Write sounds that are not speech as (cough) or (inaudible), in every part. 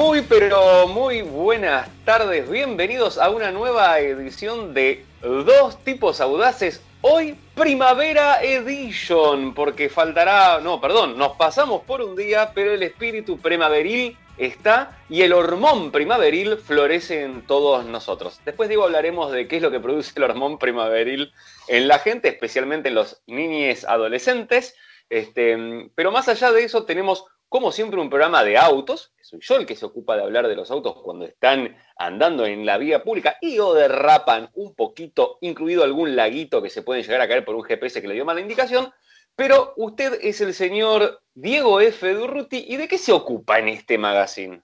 Muy pero muy buenas tardes, bienvenidos a una nueva edición de Dos tipos audaces, hoy Primavera Edition, porque faltará, no, perdón, nos pasamos por un día, pero el espíritu primaveril está y el hormón primaveril florece en todos nosotros. Después digo hablaremos de qué es lo que produce el hormón primaveril en la gente, especialmente en los niños adolescentes. Este, pero más allá de eso tenemos como siempre, un programa de autos. Soy yo el que se ocupa de hablar de los autos cuando están andando en la vía pública y o derrapan un poquito, incluido algún laguito que se puede llegar a caer por un GPS que le dio mala indicación. Pero usted es el señor Diego F. Durruti. ¿Y de qué se ocupa en este magazine?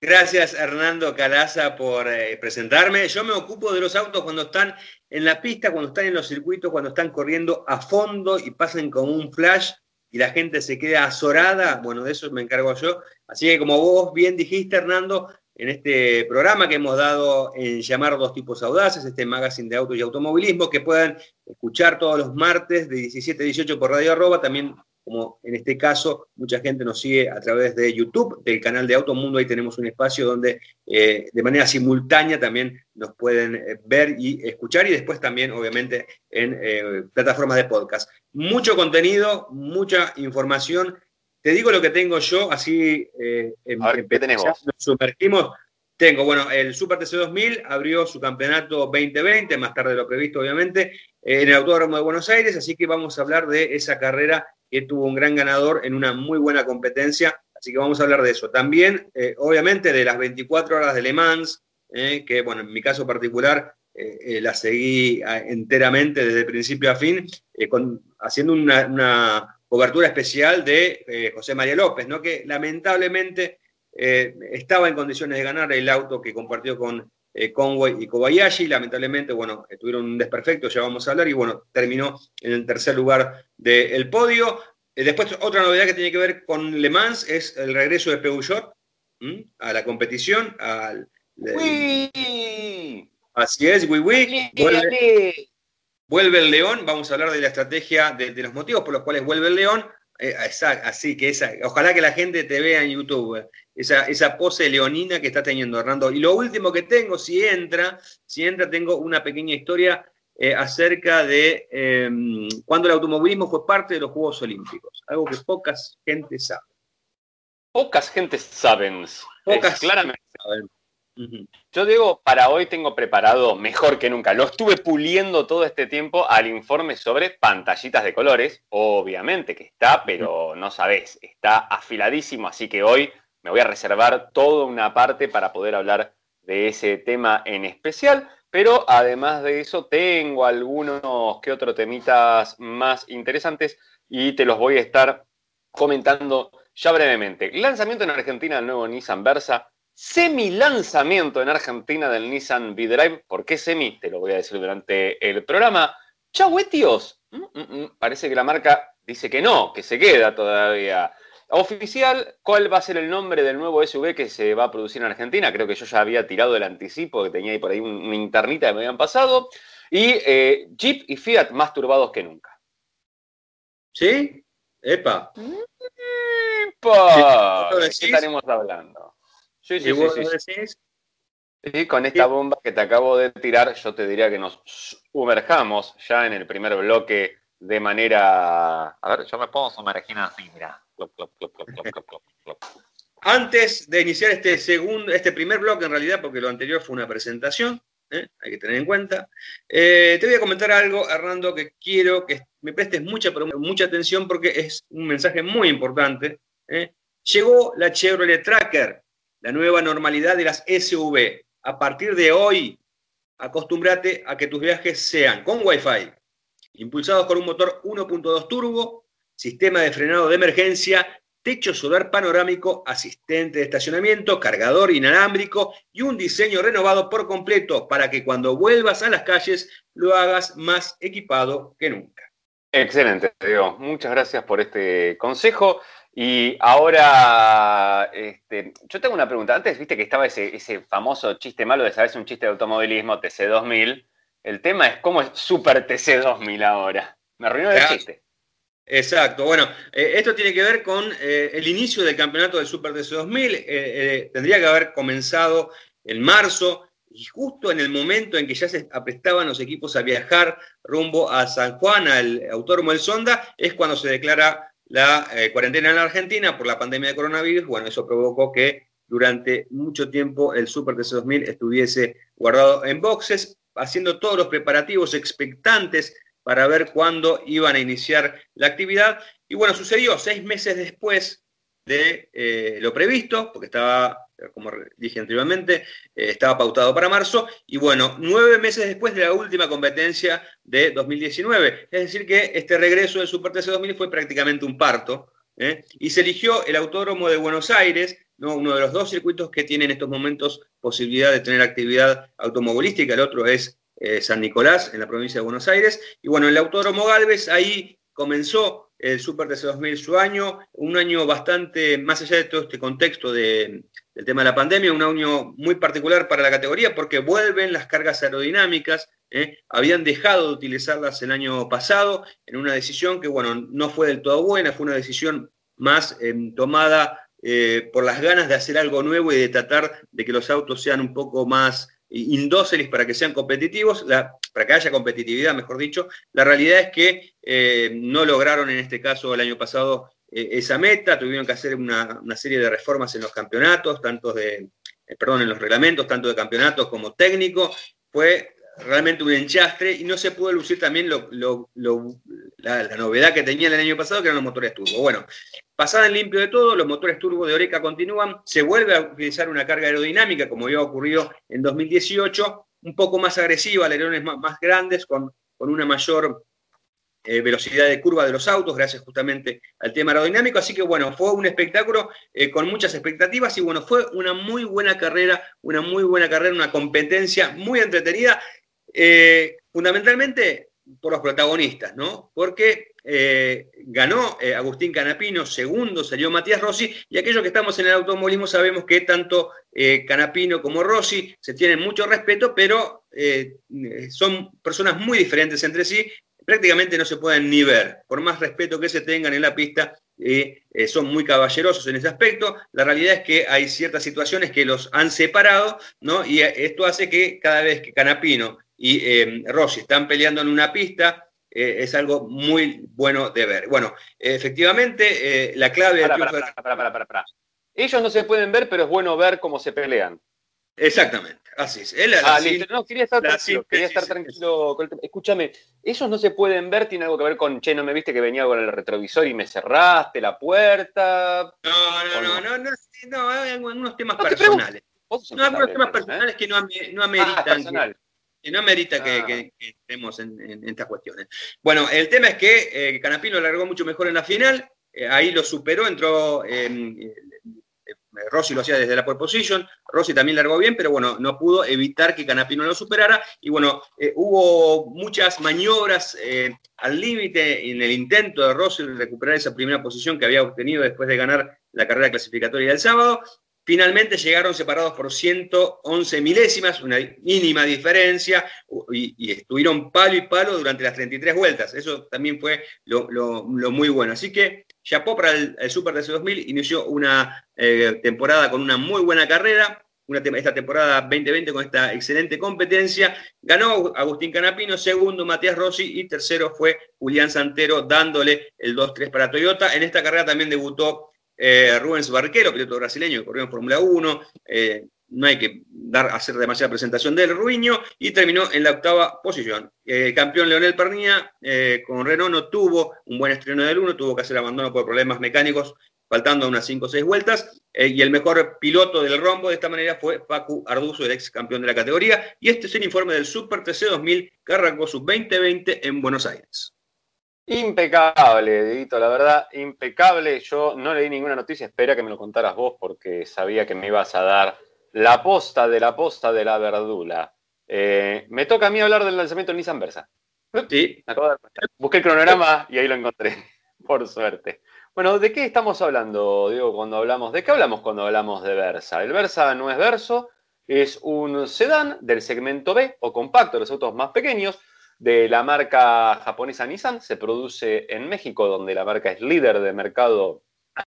Gracias Hernando Calaza por eh, presentarme. Yo me ocupo de los autos cuando están en la pista, cuando están en los circuitos, cuando están corriendo a fondo y pasan como un flash y la gente se queda azorada, bueno, de eso me encargo yo. Así que como vos bien dijiste, Hernando, en este programa que hemos dado en llamar Dos Tipos Audaces, este magazine de auto y automovilismo, que puedan escuchar todos los martes de 17 a 18 por Radio Arroba, también como en este caso mucha gente nos sigue a través de YouTube, del canal de Automundo, ahí tenemos un espacio donde eh, de manera simultánea también nos pueden eh, ver y escuchar y después también obviamente en eh, plataformas de podcast. Mucho contenido, mucha información. Te digo lo que tengo yo, así en, ¿qué tenemos? nos sumergimos. Tengo, bueno, el Super TC 2000 abrió su campeonato 2020, más tarde de lo previsto, obviamente, en el Autódromo de Buenos Aires, así que vamos a hablar de esa carrera que tuvo un gran ganador en una muy buena competencia, así que vamos a hablar de eso. También, eh, obviamente, de las 24 horas de Le Mans, eh, que, bueno, en mi caso particular, eh, la seguí ah, enteramente desde principio a fin, haciendo una, cobertura especial de José María López, ¿no? que lamentablemente estaba en condiciones de ganar el auto que compartió con Conway y Kobayashi. Lamentablemente, bueno, tuvieron un desperfecto, ya vamos a hablar, y bueno, terminó en el tercer lugar del podio. Eh, después, otra novedad que tiene que ver con Le Mans es el regreso de Peugeot a la competición. Al, Así es, oui, oui. Vuelve, el León. Vamos a hablar de la estrategia, de, los motivos por los cuales vuelve el León. Eh, así que esa, ojalá que la gente te vea en YouTube, eh, esa, esa pose leonina que está teniendo Hernando. Y lo último que tengo, si entra, si entra, tengo una pequeña historia eh, acerca de em, cuando el automovilismo fue parte de los Juegos Olímpicos, algo que pocas gente sabe. Pocas gente saben. Pocas claramente saben. Yo digo, para hoy tengo preparado mejor que nunca. Lo estuve puliendo todo este tiempo al informe sobre pantallitas de colores. Obviamente que está, pero no sabés, está afiladísimo, así que hoy me voy a reservar toda una parte para poder hablar de ese tema en especial. Pero además de eso, tengo algunos que otros temitas más interesantes y te los voy a estar comentando ya brevemente. Lanzamiento en Argentina del nuevo Nissan Versa. Semi-lanzamiento en Argentina del Nissan V-Drive. ¿Por qué semi? Te lo voy a decir durante el programa. Chauetios. Mm, mm, mm. Parece que la marca dice que no, que se queda todavía. Oficial, ¿cuál va a ser el nombre del nuevo SUV que se va a producir en Argentina? Creo que yo ya había tirado el anticipo, que tenía ahí por ahí una internita que me habían pasado. Y eh, Jeep y Fiat más turbados que nunca. ¿Sí? Epa. ¡Epa! ¿De qué estaremos hablando? Sí, sí, sí, sí, con esta bomba que te acabo de tirar, yo te diría que nos sumerjamos ya en el primer bloque de manera. A ver, yo me puedo sumergir así, mira. Antes de iniciar este segundo, este primer bloque en realidad, porque lo anterior fue una presentación, ¿eh? hay que tener en cuenta, eh, te voy a comentar algo, Hernando, que quiero que me prestes mucha, mucha atención porque es un mensaje muy importante. ¿eh? Llegó la Chevrolet Tracker, la nueva normalidad de las SUV. A partir de hoy, acostúmbrate a que tus viajes sean con Wi-Fi, impulsados por un motor 1.2 turbo sistema de frenado de emergencia, techo solar panorámico, asistente de estacionamiento, cargador inalámbrico y un diseño renovado por completo para que cuando vuelvas a las calles lo hagas más equipado que nunca. Excelente, Diego. Muchas gracias por este consejo. Y ahora, este, yo tengo una pregunta. Antes viste que estaba ese, famoso chiste malo de saber un chiste de automovilismo, TC2000. El tema es cómo es Super TC2000 ahora. Me arruinó el chiste. Exacto, bueno, eh, esto tiene que ver con eh, el inicio del campeonato del Super TC 2000, tendría que haber comenzado en marzo, y justo en el momento en que ya se aprestaban los equipos a viajar rumbo a San Juan, al Autódromo del Sonda, es cuando se declara la cuarentena en la Argentina por la pandemia de coronavirus. Bueno, eso provocó que durante mucho tiempo el Super TC 2000 estuviese guardado en boxes, haciendo todos los preparativos expectantes para ver cuándo iban a iniciar la actividad. Y bueno, sucedió seis meses después de eh, lo previsto, porque estaba, como dije anteriormente, eh, estaba pautado para marzo, y bueno, nueve meses después de la última competencia de 2019. Es decir, que este regreso del Super TC 2000 fue prácticamente un parto, ¿eh? y se eligió el Autódromo de Buenos Aires, ¿no? uno de los dos circuitos que tienen en estos momentos posibilidad de tener actividad automovilística, el otro es eh, San Nicolás, en la provincia de Buenos Aires. Y bueno, el Autódromo Galvez, ahí comenzó el Super TC 2000 su año, un año bastante, más allá de todo este contexto del tema de la pandemia, un año muy particular para la categoría porque vuelven las cargas aerodinámicas, ¿eh? habían dejado de utilizarlas el año pasado en una decisión que, bueno, no fue del todo buena, fue una decisión más em, tomada eh, por las ganas de hacer algo nuevo y de tratar de que los autos sean un poco más indóciles para que sean competitivos, para que haya competitividad, mejor dicho. La realidad es que eh, no lograron en este caso el año pasado eh, esa meta, tuvieron que hacer una, serie de reformas en los campeonatos, tanto de, eh, perdón, en los reglamentos, tanto de campeonatos como técnico. Fue realmente un enchastre y no se pudo lucir también la, novedad que tenía el año pasado, que eran los motores turbo. Bueno, Pasada en limpio de todo, los motores turbo de Oreca continúan, se vuelve a utilizar una carga aerodinámica, como había ocurrido en 2018, un poco más agresiva, alerones más, más grandes, con, con, una mayor eh, velocidad de curva de los autos, gracias justamente al tema aerodinámico. Así que bueno, fue un espectáculo eh, con muchas expectativas y bueno, fue una muy buena carrera, una muy buena carrera, una competencia muy entretenida, eh, fundamentalmente por los protagonistas, ¿no? Porque eh, ganó eh, Agustín Canapino, segundo salió Matías Rossi, y aquellos que estamos en el automovilismo sabemos que tanto Canapino como Rossi se tienen mucho respeto, pero son personas muy diferentes entre sí, prácticamente no se pueden ni ver, por más respeto que se tengan en la pista, son muy caballerosos en ese aspecto. La realidad es que hay ciertas situaciones que los han separado, ¿no? Y esto hace que cada vez que Canapino y Rossi están peleando en una pista, eh, es algo muy bueno de ver. Bueno, efectivamente, eh, la clave... Para, para, para, para, Ellos no se pueden ver, pero es bueno ver cómo se pelean. Exactamente, así es. ah, listo. No, quería estar tranquilo, quería estar tranquilo. Escúchame, ellos no se pueden ver, tiene algo que ver con, che, no me viste que venía con el retrovisor y me cerraste la puerta. No, no, no, no, no, no, hay algunos temas personales. No, algunos temas personales que no, no ameritan. Ah, y no merita que, estemos en, estas cuestiones. Bueno, el tema es que eh, Canapino largó mucho mejor en la final, eh, ahí lo superó, entró, eh, Rossi lo hacía desde la pole position, Rossi también largó bien, pero bueno, no pudo evitar que Canapino lo superara, y bueno, hubo muchas maniobras al límite en el intento de Rossi de recuperar esa primera posición que había obtenido después de ganar la carrera clasificatoria del sábado, Finalmente llegaron separados por 111 milésimas, una mínima diferencia, y, estuvieron palo y palo durante las 33 vueltas. Eso también fue lo, muy bueno. Así que Chapó para el, Super DC 2000 inició una eh, temporada con una muy buena carrera, una, esta temporada 2020 con esta excelente competencia. Ganó Agustín Canapino, segundo Matías Rossi y tercero fue Julián Santero dándole el 2-3 para Toyota. En esta carrera también debutó eh, Rubens Barquero, piloto brasileño que corrió en Fórmula 1, eh, no hay que dar, hacer demasiada presentación del Ruiño, y terminó en la octava posición. Eh, campeón Leonel Pernía con Renault no tuvo un buen estreno del 1, tuvo que hacer abandono por problemas mecánicos, faltando unas 5 o 6 vueltas, y el mejor piloto del rombo de esta manera fue Facu Arduzo, el ex campeón de la categoría, y este es el informe del Super TC 2000 que arrancó su 2020 en Buenos Aires. Impecable, Dieguito, la verdad, impecable. Yo no leí ninguna noticia, espera que me lo contaras vos porque sabía que me ibas a dar la posta de la posta de la verdula. Eh, me toca a mí hablar del lanzamiento del Nissan Versa. Sí. Busqué el cronograma y ahí lo encontré, (laughs) por suerte. Bueno, ¿de qué estamos hablando, Diego, cuando hablamos? ¿De qué hablamos cuando hablamos de Versa? El Versa no es Verso, es un sedán del segmento B o compacto, los autos más pequeños, de la marca japonesa Nissan se produce en México, donde la marca es líder de mercado,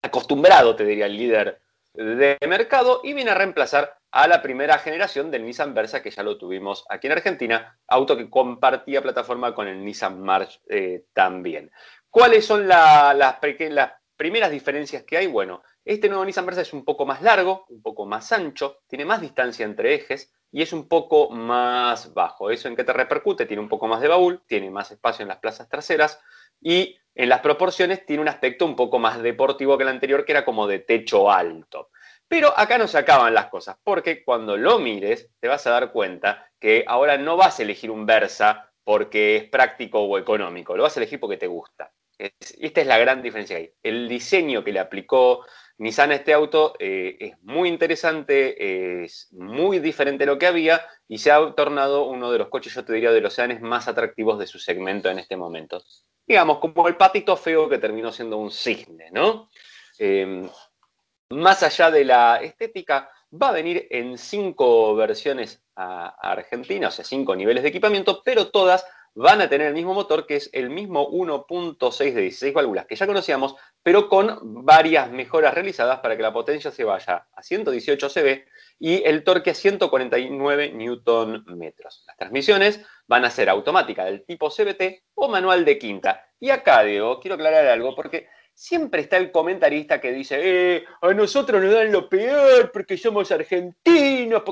acostumbrado, te diría, el líder de mercado, y viene a reemplazar a la primera generación del Nissan Versa, que ya lo tuvimos aquí en Argentina, auto que compartía plataforma con el Nissan March eh, también. ¿Cuáles son las, las primeras diferencias que hay? Bueno, este nuevo Nissan Versa es un poco más largo, un poco más ancho, tiene más distancia entre ejes y es un poco más bajo. ¿Eso en qué te repercute? Tiene un poco más de baúl, tiene más espacio en las plazas traseras y en las proporciones tiene un aspecto un poco más deportivo que el anterior, que era como de techo alto. Pero acá no se acaban las cosas, porque cuando lo mires te vas a dar cuenta que ahora no vas a elegir un Versa porque es práctico o económico, lo vas a elegir porque te gusta. esta es la gran diferencia ahí. El diseño que le aplicó Nissan a este auto eh, es muy interesante, es muy diferente de lo que había y se ha tornado uno de los coches, yo te diría, de los sedanes más atractivos de su segmento en este momento. Digamos, como el patito feo que terminó siendo un cisne, ¿no? Eh, más allá de la estética, va a venir en cinco versiones a, Argentina, o sea, cinco niveles de equipamiento, pero todas van a tener el mismo motor, que es el mismo 1.6 de 16 válvulas que ya conocíamos, pero con varias mejoras realizadas para que la potencia se vaya a 118 cb y el torque a 149 Nm. Las transmisiones van a ser automáticas del tipo CBT o manual de quinta. Y acá, Diego, quiero aclarar algo porque siempre está el comentarista que dice, eh, a nosotros nos dan lo peor porque somos argentinos.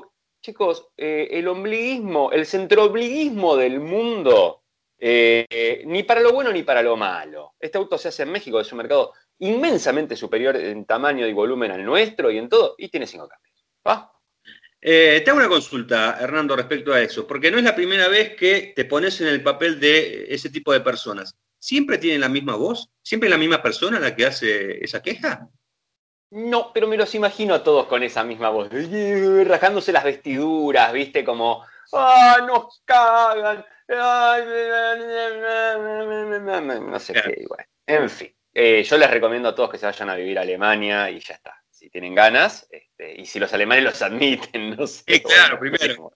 Chicos, eh, el ombliguismo, el centrobliguismo del mundo, eh, ni para lo bueno ni para lo malo. Este auto se hace en México, es un mercado inmensamente superior en tamaño y volumen al nuestro y en todo, y tiene cinco cambios. ¿Va? Eh, te hago una consulta, Hernando, respecto a eso, porque no es la primera vez que te pones en el papel de ese tipo de personas. ¿Siempre tienen la misma voz? ¿Siempre la misma persona la que hace esa queja? No, pero me los imagino a todos con esa misma voz, (laughs) rajándose las vestiduras, viste, como, ¡ah, nos cagan! No sé qué, igual. En fin, eh, yo les recomiendo a todos que se vayan a vivir a Alemania y ya está. Si tienen ganas, este, y si los alemanes los admiten, (laughs) no sé. claro, primero.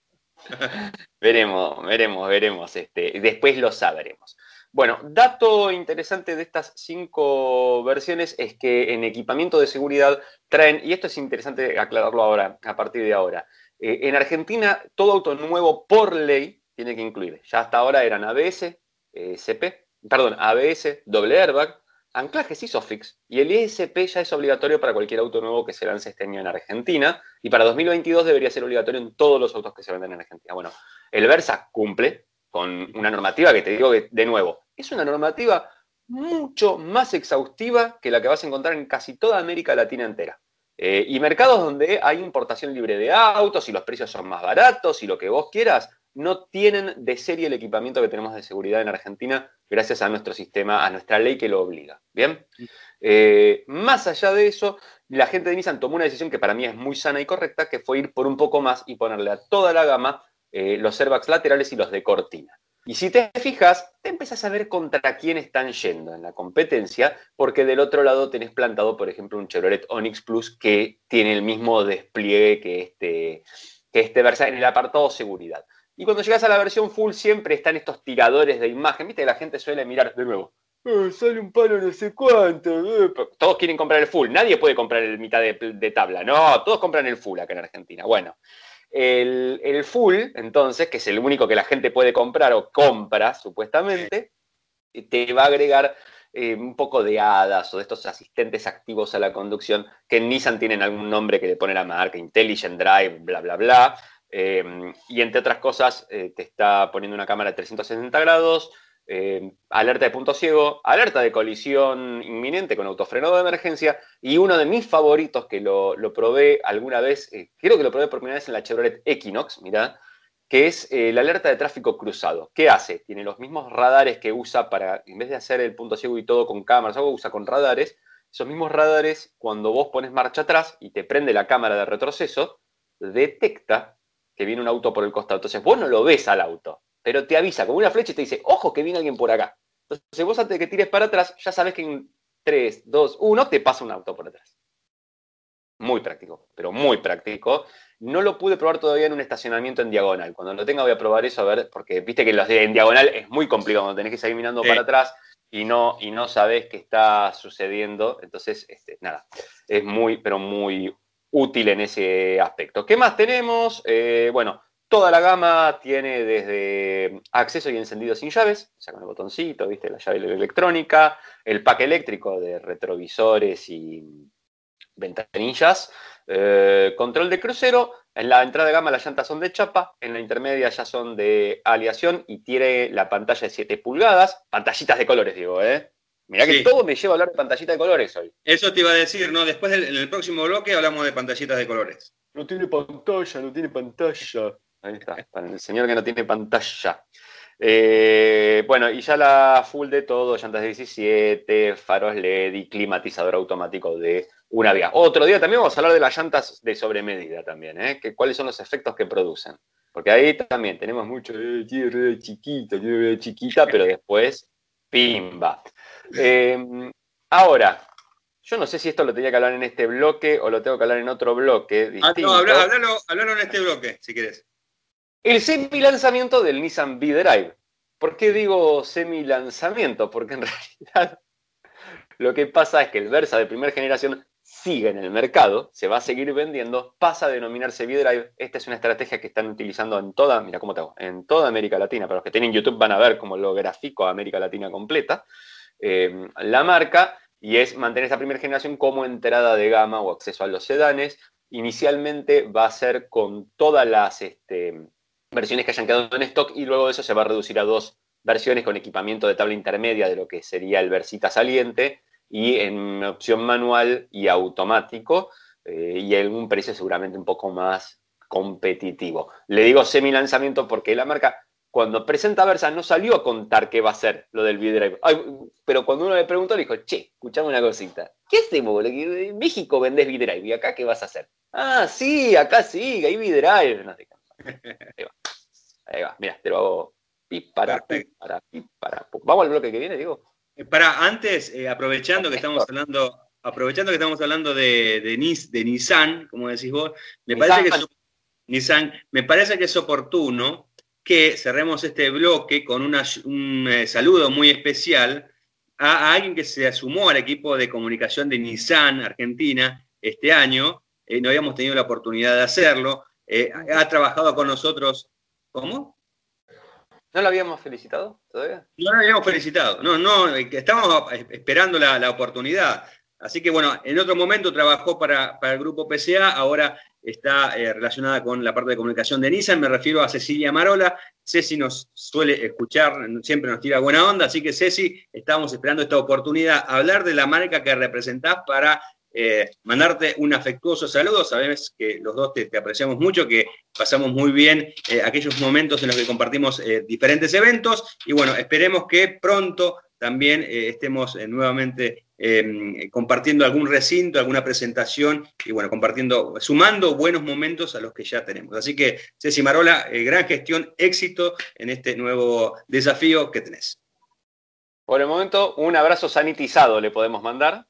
Veremos, veremos, veremos. Este, después lo sabremos. Bueno, dato interesante de estas cinco versiones es que en equipamiento de seguridad traen, y esto es interesante aclararlo ahora, a partir de ahora, eh, en Argentina todo auto nuevo por ley tiene que incluir, ya hasta ahora eran ABS, eh, CP, perdón, ABS, doble airbag, anclajes ISOFIX, y el ISP ya es obligatorio para cualquier auto nuevo que se lance este año en Argentina, y para 2022 debería ser obligatorio en todos los autos que se venden en Argentina. Bueno, el Versa cumple con una normativa que te digo que, de nuevo, es una normativa mucho más exhaustiva que la que vas a encontrar en casi toda América Latina entera. Eh, y mercados donde hay importación libre de autos y los precios son más baratos y lo que vos quieras, no tienen de serie el equipamiento que tenemos de seguridad en Argentina gracias a nuestro sistema, a nuestra ley que lo obliga. Bien, eh, más allá de eso, la gente de Nissan tomó una decisión que para mí es muy sana y correcta, que fue ir por un poco más y ponerle a toda la gama eh, los airbags laterales y los de cortina. Y si te fijas, te empezás a ver contra quién están yendo en la competencia, porque del otro lado tenés plantado, por ejemplo, un Chevrolet Onix Plus que tiene el mismo despliegue que este, que este Versa en el apartado seguridad. Y cuando llegas a la versión full siempre están estos tiradores de imagen, viste la gente suele mirar de nuevo. Eh, sale un palo no sé cuánto. Eh". Todos quieren comprar el full, nadie puede comprar el mitad de, de tabla, no, todos compran el full acá en Argentina. Bueno, el, full, entonces, que es el único que la gente puede comprar o compra, supuestamente, te va a agregar eh, un poco de hadas o de estos asistentes activos a la conducción que en Nissan tienen algún nombre que le pone la marca, Intelligent Drive, bla, bla, bla. Eh, y entre otras cosas, eh, te está poniendo una cámara de 360 grados, eh, alerta de punto ciego, alerta de colisión inminente con autofrenado de emergencia y uno de mis favoritos que lo, probé alguna vez, eh, creo que lo probé por primera vez en la Chevrolet Equinox, mira, que es eh, la alerta de tráfico cruzado. ¿Qué hace? Tiene los mismos radares que usa para, en vez de hacer el punto ciego y todo con cámaras, algo usa con radares. Esos mismos radares, cuando vos pones marcha atrás y te prende la cámara de retroceso, detecta que viene un auto por el costado. Entonces vos no lo ves al auto, pero te avisa como una flecha y te dice, ojo que viene alguien por acá. Entonces vos antes de que tires para atrás, ya sabes que en 3, 2, 1 te pasa un auto por atrás. muy práctico, pero muy práctico. No lo pude probar todavía en un estacionamiento en diagonal. Cuando lo tenga voy a probar eso, a ver, porque viste que los de en diagonal es muy complicado, cuando tenés que seguir mirando para atrás y no, y no sabés qué está sucediendo. Entonces, este, nada, es muy, pero muy útil en ese aspecto. ¿Qué más tenemos? Eh, bueno, toda la gama tiene desde acceso y encendido sin llaves, o sea, con el botoncito, viste, la llave electrónica, el pack eléctrico de retrovisores y ventanillas, eh, control de crucero, en la entrada de gama las llantas son de chapa, en la intermedia ya son de aleación y tiene la pantalla de 7 pulgadas, pantallitas de colores, digo, ¿eh? Mirá que todo me lleva a hablar de pantallita de colores hoy. Eso te iba a decir, ¿no? Después en el próximo bloque hablamos de pantallitas de colores. No tiene pantalla, no tiene pantalla. Ahí está, para el señor que no tiene pantalla. Eh, bueno, y ya la full de todo, llantas 17, faros LED y climatizador automático de una vía. Otro día también vamos a hablar de las llantas de sobremedida también, ¿eh? que, cuáles son los efectos que producen. Porque ahí también tenemos mucho eh, chiquita, chiquita, pero después, pimba. Eh, ahora, yo no sé si esto lo tenía que hablar en este bloque o lo tengo que hablar en otro bloque. Ah, no, hablalo, en este bloque, si quieres. El semi-lanzamiento del Nissan V-Drive. ¿Por qué digo semi-lanzamiento? Porque en (laughs) realidad lo que pasa es que el Versa de primera generación sigue en el mercado, se va a seguir vendiendo, pasa a denominarse V-Drive. Esta es una estrategia que están utilizando en toda, mira cómo te hago, en toda América Latina. Para los que tienen YouTube van a ver cómo lo grafico a América Latina completa. Eh, la marca y es mantener esa primera generación como entrada de gama o acceso a los sedanes. Inicialmente va a ser con todas las este, versiones que hayan quedado en stock y luego de eso se va a reducir a dos versiones con equipamiento de tabla intermedia de lo que sería el Versita saliente y en opción manual y automático eh, y en un precio seguramente un poco más competitivo. Le digo semi lanzamiento porque la marca cuando presenta Versa no salió a contar qué va a ser lo del V-Drive. Pero cuando uno le preguntó, le dijo, che, escuchame una cosita. ¿Qué hacemos? En México vendés V-Drive y acá, ¿qué vas a hacer? Ah, sí, acá sí, hay V-Drive. No sé (laughs) Ahí va. Ahí va. Mira, te lo hago para, para, para. Vamos al bloque que viene, digo. Eh, para, antes, eh, aprovechando que estamos hablando, aprovechando que estamos hablando de, de, de Nissan, como decís vos, me parece que Nissan, me parece que es oportuno que cerremos este bloque con un eh, saludo muy especial a, alguien que se sumó al equipo de comunicación de Nissan Argentina este año. Eh, no habíamos tenido la oportunidad de hacerlo. Eh, ha trabajado con nosotros. ¿Cómo? ¿No lo habíamos felicitado todavía? No lo habíamos felicitado. No, no, estábamos esperando la, la oportunidad. Así que bueno, en otro momento trabajó para, el grupo PCA, ahora está eh, relacionada con la parte de comunicación de Nissan, me refiero a Cecilia Marola. Ceci nos suele escuchar, siempre nos tira buena onda, así que Ceci, estamos esperando esta oportunidad, hablar de la marca que representás para eh, mandarte un afectuoso saludo. Sabes que los dos te, apreciamos mucho, que pasamos muy bien eh, aquellos momentos en los que compartimos diferentes eventos y bueno, esperemos que pronto también estemos nuevamente Em, compartiendo algún recinto, alguna presentación y bueno, compartiendo, sumando buenos momentos a los que ya tenemos. Así que, Ceci Marola, eh, gran gestión, éxito en este nuevo desafío que tenés. Por el momento, un abrazo sanitizado le podemos mandar,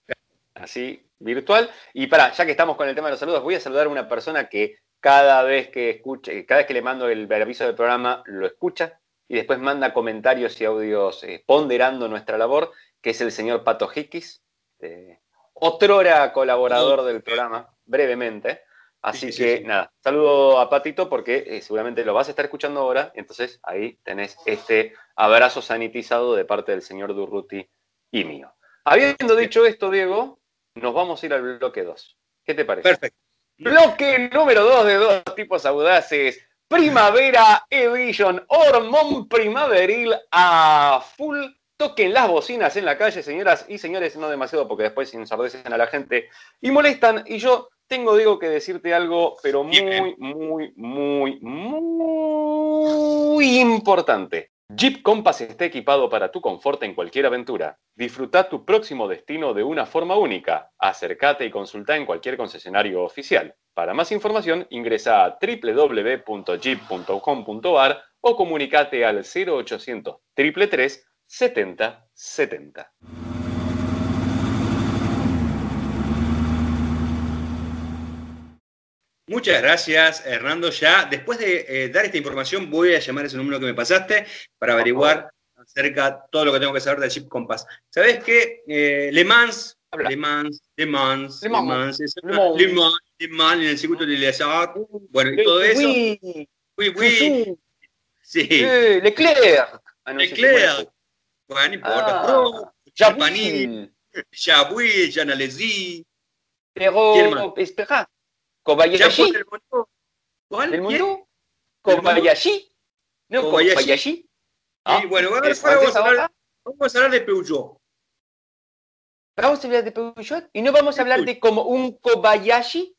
así virtual. Y para, ya que estamos con el tema de los saludos, voy a saludar a una persona que cada vez que escuche, cada vez que le mando el aviso del programa, lo escucha y después manda comentarios y audios eh, ponderando nuestra labor, que es el señor Pato Hickis. Este, otrora colaborador del programa, brevemente. Así que nada, saludo a Patito porque eh, seguramente lo vas a estar escuchando ahora. Entonces ahí tenés este abrazo sanitizado de parte del señor Durruti y mío. Habiendo dicho esto, Diego, nos vamos a ir al bloque 2. ¿Qué te parece? Perfecto. Bloque número 2 de dos tipos audaces. Primavera Edition, hormón primaveril a full toquen las bocinas en la calle, señoras y señores, no demasiado porque después ensordecen a la gente y molestan. Y yo tengo, digo, que decirte algo, pero muy, muy, muy, muy importante. Jeep Compass está equipado para tu confort en cualquier aventura. Disfruta tu próximo destino de una forma única. Acércate y consulta en cualquier concesionario oficial. Para más información, ingresa a www.jeep.com.ar o comunicate al 0800 333 70 70. Muchas gracias, Hernando. Ya después de eh, dar esta información, voy a llamar ese número que me pasaste para averiguar acerca de todo lo que tengo que saber del Chip Compass. ¿Sabes qué? Eh, Le Mans, Le Mans, Le Mans, Le Mans, Le Mans, Le Mans, Le Mans, en el circuito de Les Bueno, y todo eso. Oui, oui. Sí. Leclerc. Ah, Leclerc. Bueno, no importa. Ah, Japanini, Jaboué, Jean Alesi. Pero, espera, Kobayashi. ¿Cuál? ¿Del mundo? Kobayashi. No, Kobayashi. Ah, bueno, vamos, a hablar, vamos a hablar de Peugeot. Vamos a hablar de Peugeot y no vamos a hablar de como un Kobayashi.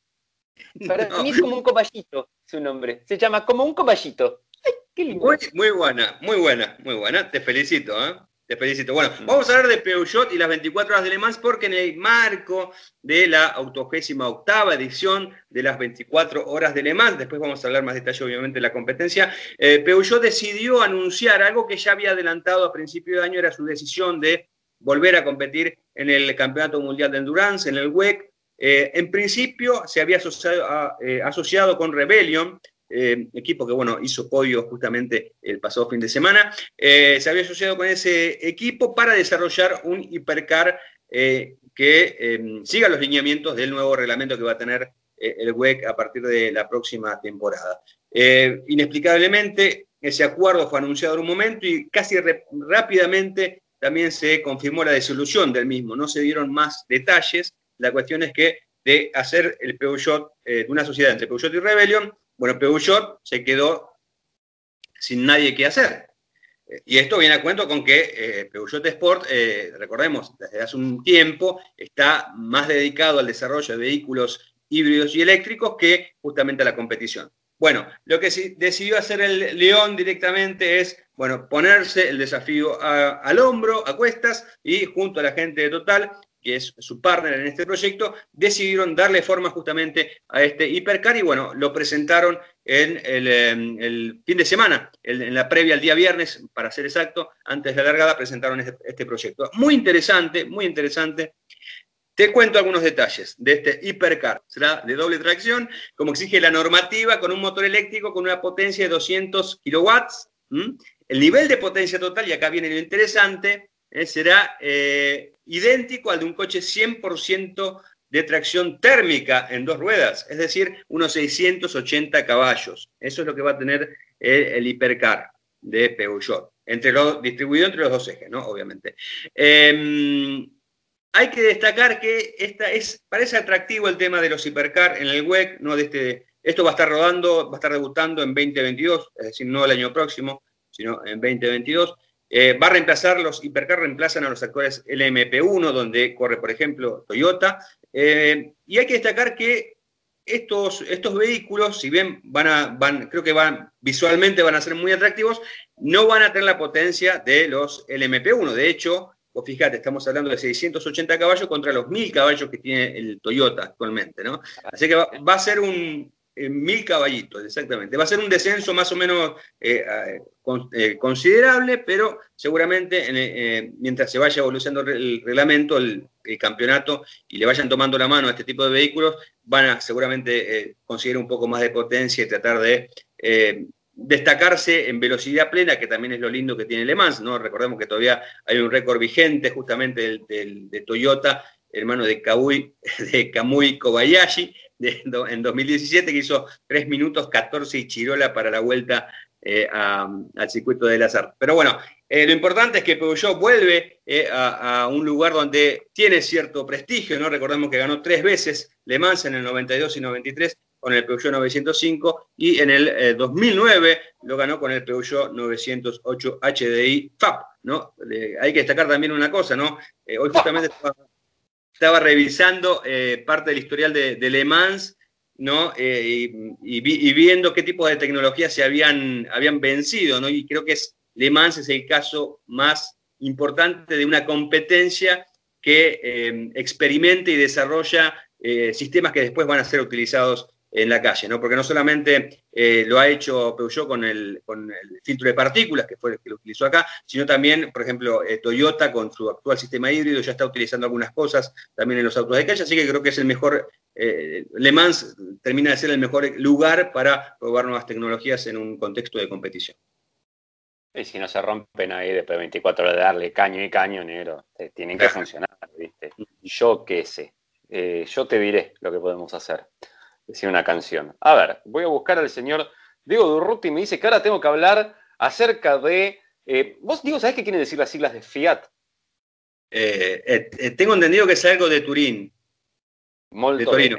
(laughs) Para mí es como un coballito su nombre. Se llama como un coballito. Ay, qué lindo. Muy, muy, buena, muy buena, muy buena. Te felicito, ¿eh? Te felicito. Bueno, vamos a hablar de Peugeot y las 24 horas de Le Mans porque en el marco de la autogésima octava edición de las 24 horas de Le Mans, después vamos a hablar más detalle obviamente de la competencia, eh, Peugeot decidió anunciar algo que ya había adelantado a principio de año, era su decisión de volver a competir en el Campeonato Mundial de Endurance, en el WEC. Eh, en principio se había asociado, eh, asociado con Rebellion, eh, equipo que bueno, hizo podio justamente el pasado fin de semana, eh, se había asociado con ese equipo para desarrollar un hipercar eh, que siga los lineamientos del nuevo reglamento que va a tener el WEC a partir de la próxima temporada. inexplicablemente, ese acuerdo fue anunciado en un momento y casi rápidamente también se confirmó la disolución del mismo. No se dieron más detalles. La cuestión es que de hacer el Peugeot, de una sociedad entre Peugeot y Rebellion, bueno, Peugeot se quedó sin nadie que hacer. Eh, y esto viene a cuento con que eh, Peugeot Sport, eh, recordemos, desde hace un tiempo está más dedicado al desarrollo de vehículos híbridos y eléctricos que justamente a la competición. Bueno, lo que decidió hacer el León directamente es, bueno, ponerse el desafío al hombro, a cuestas, y junto a la gente de Total que es su partner en este proyecto, decidieron darle forma justamente a este hipercar y bueno, lo presentaron en el, em, fin de semana, en la previa al día viernes, para ser exacto, antes de la largada presentaron este, este, proyecto. Muy interesante, muy interesante. Te cuento algunos detalles de este hipercar. Será de doble tracción, como exige la normativa, con un motor eléctrico con una potencia de 200 kilowatts. El nivel de potencia total, y acá viene lo interesante, eh, será eh, idéntico al de un coche 100% de tracción térmica en dos ruedas, es decir, unos 680 caballos. Eso es lo que va a tener el, hipercar de Peugeot, entre los, distribuido entre los dos ejes, ¿no? Obviamente. Em, hay que destacar que esta es, parece atractivo el tema de los hipercar en el WEC, ¿no? De este, esto va a estar rodando, va a estar debutando en 2022, es decir, no el año próximo, sino en 2022. Eh, va a reemplazar, los hipercar reemplazan a los actuales LMP1, donde corre, por ejemplo, Toyota. Eh, y hay que destacar que estos, estos vehículos, si bien van a, van, creo que van, visualmente van a ser muy atractivos, no van a tener la potencia de los LMP1. De hecho, vos fíjate, estamos hablando de 680 caballos contra los 1000 caballos que tiene el Toyota actualmente, ¿no? Así que va a ser un, mil caballitos, exactamente. Va a ser un descenso más o menos eh, eh, considerable, pero seguramente eh, mientras se vaya evolucionando el reglamento, el, campeonato y le vayan tomando la mano a este tipo de vehículos, van a seguramente conseguir un poco más de potencia y tratar de destacarse en velocidad plena, que también es lo lindo que tiene Le Mans, ¿no? Recordemos que todavía hay un récord vigente justamente del, de Toyota, hermano de, Kamui, (laughs) de Kamui Kobayashi, en 2017, que hizo 3 minutos 14 y Chirola para la vuelta eh, al circuito del azar. Pero bueno, eh, lo importante es que Peugeot vuelve eh, a, un lugar donde tiene cierto prestigio, ¿no? Recordemos que ganó tres veces Le Mans en el 92 y 93 con el Peugeot 905 y en el 2009 lo ganó con el Peugeot 908 HDI FAP, ¿no? hay que destacar también una cosa, ¿no? hoy justamente estaba revisando eh, parte del historial de, Le Mans, ¿no? Eh, y, viendo qué tipo de tecnologías se habían, habían vencido, ¿no? Y creo que es, Le Mans es el caso más importante de una competencia que eh, experimenta y desarrolla sistemas que después van a ser utilizados en la calle, ¿no? Porque no solamente eh, lo ha hecho Peugeot con el, con el, filtro de partículas, que fue el que lo utilizó acá, sino también, por ejemplo, eh, Toyota con su actual sistema híbrido ya está utilizando algunas cosas también en los autos de calle, así que creo que es el mejor eh, Le Mans termina de ser el mejor lugar para probar nuevas tecnologías en un contexto de competición. Y si no se rompen ahí después de 24 horas de darle caño y caño, negro, tienen que (laughs) funcionar, ¿viste? Yo qué sé. Yo te diré lo que podemos hacer. Decir una canción. A ver, voy a buscar al señor Diego Durruti y me dice que ahora tengo que hablar acerca de. Eh, vos, Diego, ¿sabés qué quieren decir las siglas de Fiat? tengo entendido que es algo de Turín. de Torino.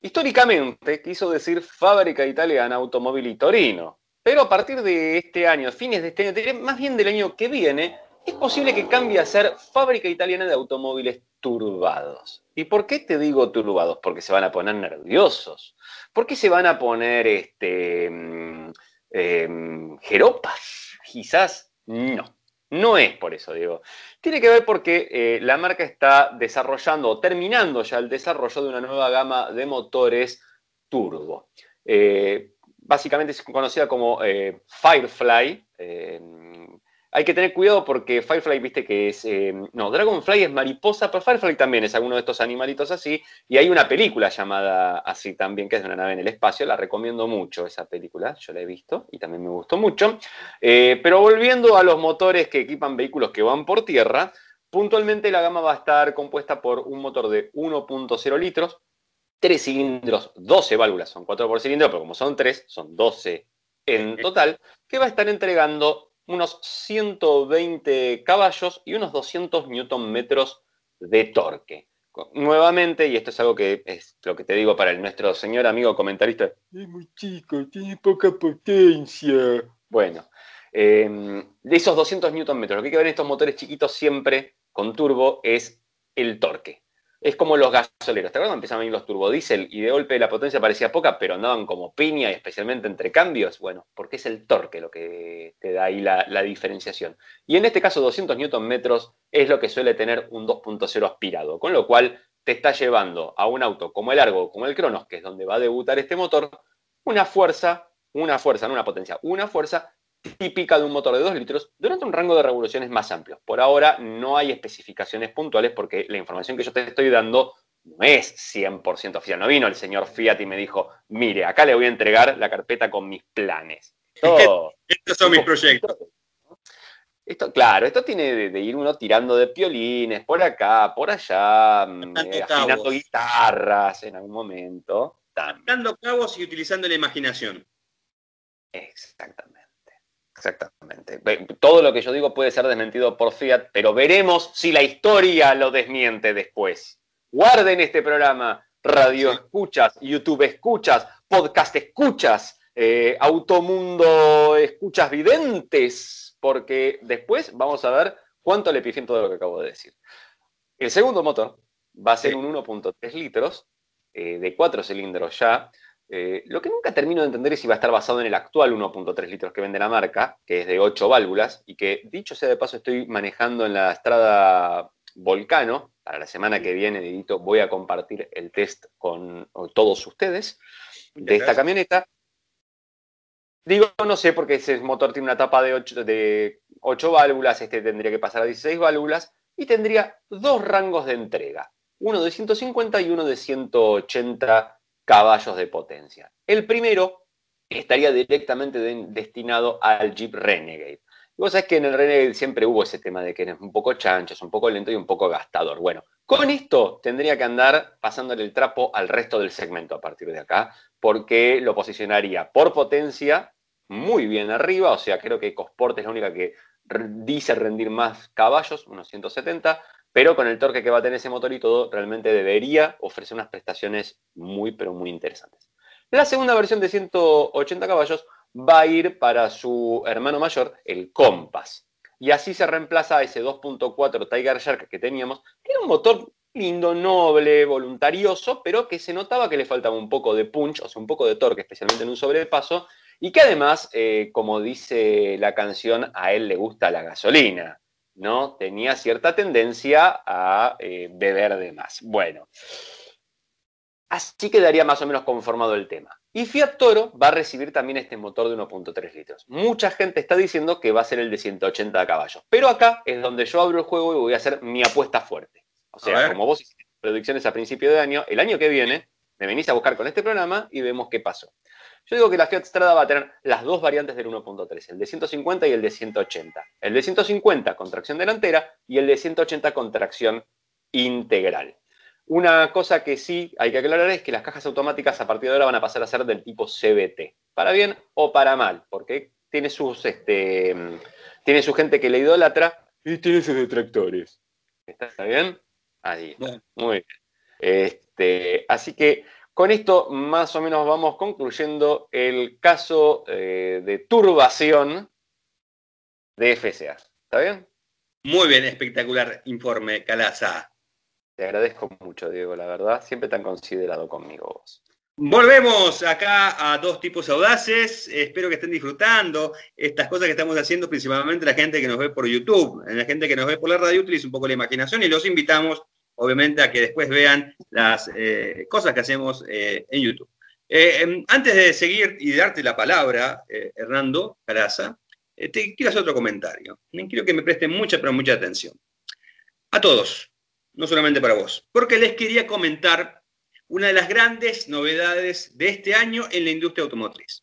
Históricamente quiso decir Fábrica Italiana Automobili Torino. Pero a partir de este año, fines de este año, más bien del año que viene, es posible que cambie a ser fábrica italiana de automóviles turbados. ¿Y por qué te digo turbados? Porque se van a poner nerviosos. ¿Por qué se van a poner este, em, jeropas? Quizás no. No es por eso, digo. Tiene que ver porque eh, la marca está desarrollando o terminando ya el desarrollo de una nueva gama de motores turbo. Eh, básicamente es conocida como eh, Firefly. Eh, hay que tener cuidado porque Firefly, viste que es. Eh, no, Dragonfly es mariposa, pero Firefly también es alguno de estos animalitos así. Y hay una película llamada así también, que es de una nave en el espacio. La recomiendo mucho esa película, yo la he visto y también me gustó mucho. pero volviendo a los motores que equipan vehículos que van por tierra, puntualmente la gama va a estar compuesta por un motor de 1.0 litros, tres cilindros, 12 válvulas, son 4 por cilindro, pero como son 3, son 12 en total, que va a estar entregando unos 120 caballos y unos 200 newton metros de torque. Nuevamente, y esto es algo que es lo que te digo para nuestro señor amigo comentarista, es muy chico, tiene poca potencia. Bueno, em, de esos 200 newton metros, lo que hay que ver en estos motores chiquitos siempre con turbo es el torque es como los gasoleros. ¿Te acuerdas empezaban a venir los turbodiesel y de golpe la potencia parecía poca, pero andaban como piña y especialmente entre cambios? Bueno, porque es el torque lo que te da ahí la, diferenciación. Y en este caso 200 Nm es lo que suele tener un 2.0 aspirado, con lo cual te está llevando a un auto como el Argo, como el Cronos, que es donde va a debutar este motor, una fuerza, una fuerza, no una potencia, una fuerza típica de un motor de 2 litros durante un rango de revoluciones más amplio. Por ahora no hay especificaciones puntuales porque la información que yo te estoy dando no es 100% oficial. No vino el señor Fiat y me dijo, mire, acá le voy a entregar la carpeta con mis planes. Estos son mis proyectos. Esto, claro, esto tiene de, ir uno tirando de piolines por acá, por allá, mm, eh, afinando guitarras en algún momento. Dando cabos y utilizando la imaginación. Exactamente. Exactamente. Todo lo que yo digo puede ser desmentido por Fiat, pero veremos si la historia lo desmiente después. Guarden este programa, radio escuchas, YouTube escuchas, podcast escuchas, eh, Automundo escuchas videntes, porque después vamos a ver cuánto le pifié todo lo que acabo de decir. El segundo motor va a ser un 1.3 litros eh, de 4 cilindros ya, eh, lo que nunca termino de entender es si va a estar basado en el actual 1.3 litros que vende la marca, que es de 8 válvulas, y que dicho sea de paso estoy manejando en la Estrada Volcano. Para la semana que viene, Didito, voy a compartir el test con todos ustedes de esta camioneta. Digo, no sé, porque ese motor tiene una tapa de 8, de 8 válvulas, este tendría que pasar a 16 válvulas, y tendría dos rangos de entrega, uno de 150 y uno de 180 caballos de potencia. El primero estaría directamente destinado al Jeep Renegade. Y vos sabés que en el Renegade siempre hubo ese tema de que es un poco chancho, es un poco lento y un poco gastador. Bueno, con esto tendría que andar pasándole el trapo al resto del segmento a partir de acá, porque lo posicionaría por potencia muy bien arriba, o sea, creo que EcoSport es la única que dice rendir más caballos, unos 170, pero con el torque que va a tener ese motor y todo, realmente debería ofrecer unas prestaciones muy, pero muy interesantes. La segunda versión de 180 caballos va a ir para su hermano mayor, el Compass. Y así se reemplaza a ese 2.4 Tiger Shark que teníamos, que era un motor lindo, noble, voluntarioso, pero que se notaba que le faltaba un poco de punch, o sea, un poco de torque, especialmente en un sobrepaso, y que además, eh, como dice la canción, a él le gusta la gasolina. ¿No? Tenía cierta tendencia a eh, beber de más. Bueno, así quedaría más o menos conformado el tema. Y Fiat Toro va a recibir también este motor de 1.3 litros. Mucha gente está diciendo que va a ser el de 180 caballos, pero acá es donde yo abro el juego y voy a hacer mi apuesta fuerte. O sea, como vos hiciste predicciones a principio de año, el año que viene me venís a buscar con este programa y vemos qué pasó. Yo digo que la Fiat Strada va a tener las dos variantes del 1.3, el de 150 y el de 180. El de 150 con tracción delantera y el de 180 con tracción integral. Una cosa que sí hay que aclarar es que las cajas automáticas a partir de ahora van a pasar a ser del tipo CBT, para bien o para mal, porque tiene sus, este, tiene su gente que le idolatra y tiene sus detractores. ¿Está bien? Ahí. Muy bien. Este, así que con esto más o menos vamos concluyendo el caso eh, de turbación de FCA. ¿Está bien? Muy bien, espectacular informe, Calaza. Te agradezco mucho, Diego, la verdad. Siempre tan considerado conmigo vos. Volvemos acá a dos tipos audaces. Espero que estén disfrutando estas cosas que estamos haciendo, principalmente la gente que nos ve por YouTube. La gente que nos ve por la radio utiliza un poco la imaginación y los invitamos, obviamente, a que después vean las eh, cosas que hacemos eh, en YouTube. Eh, em, antes de seguir y darte la palabra, Hernando Caraza, te quiero hacer otro comentario. Quiero que me presten mucha, pero mucha atención. A todos, no solamente para vos, porque les quería comentar una de las grandes novedades de este año en la industria automotriz.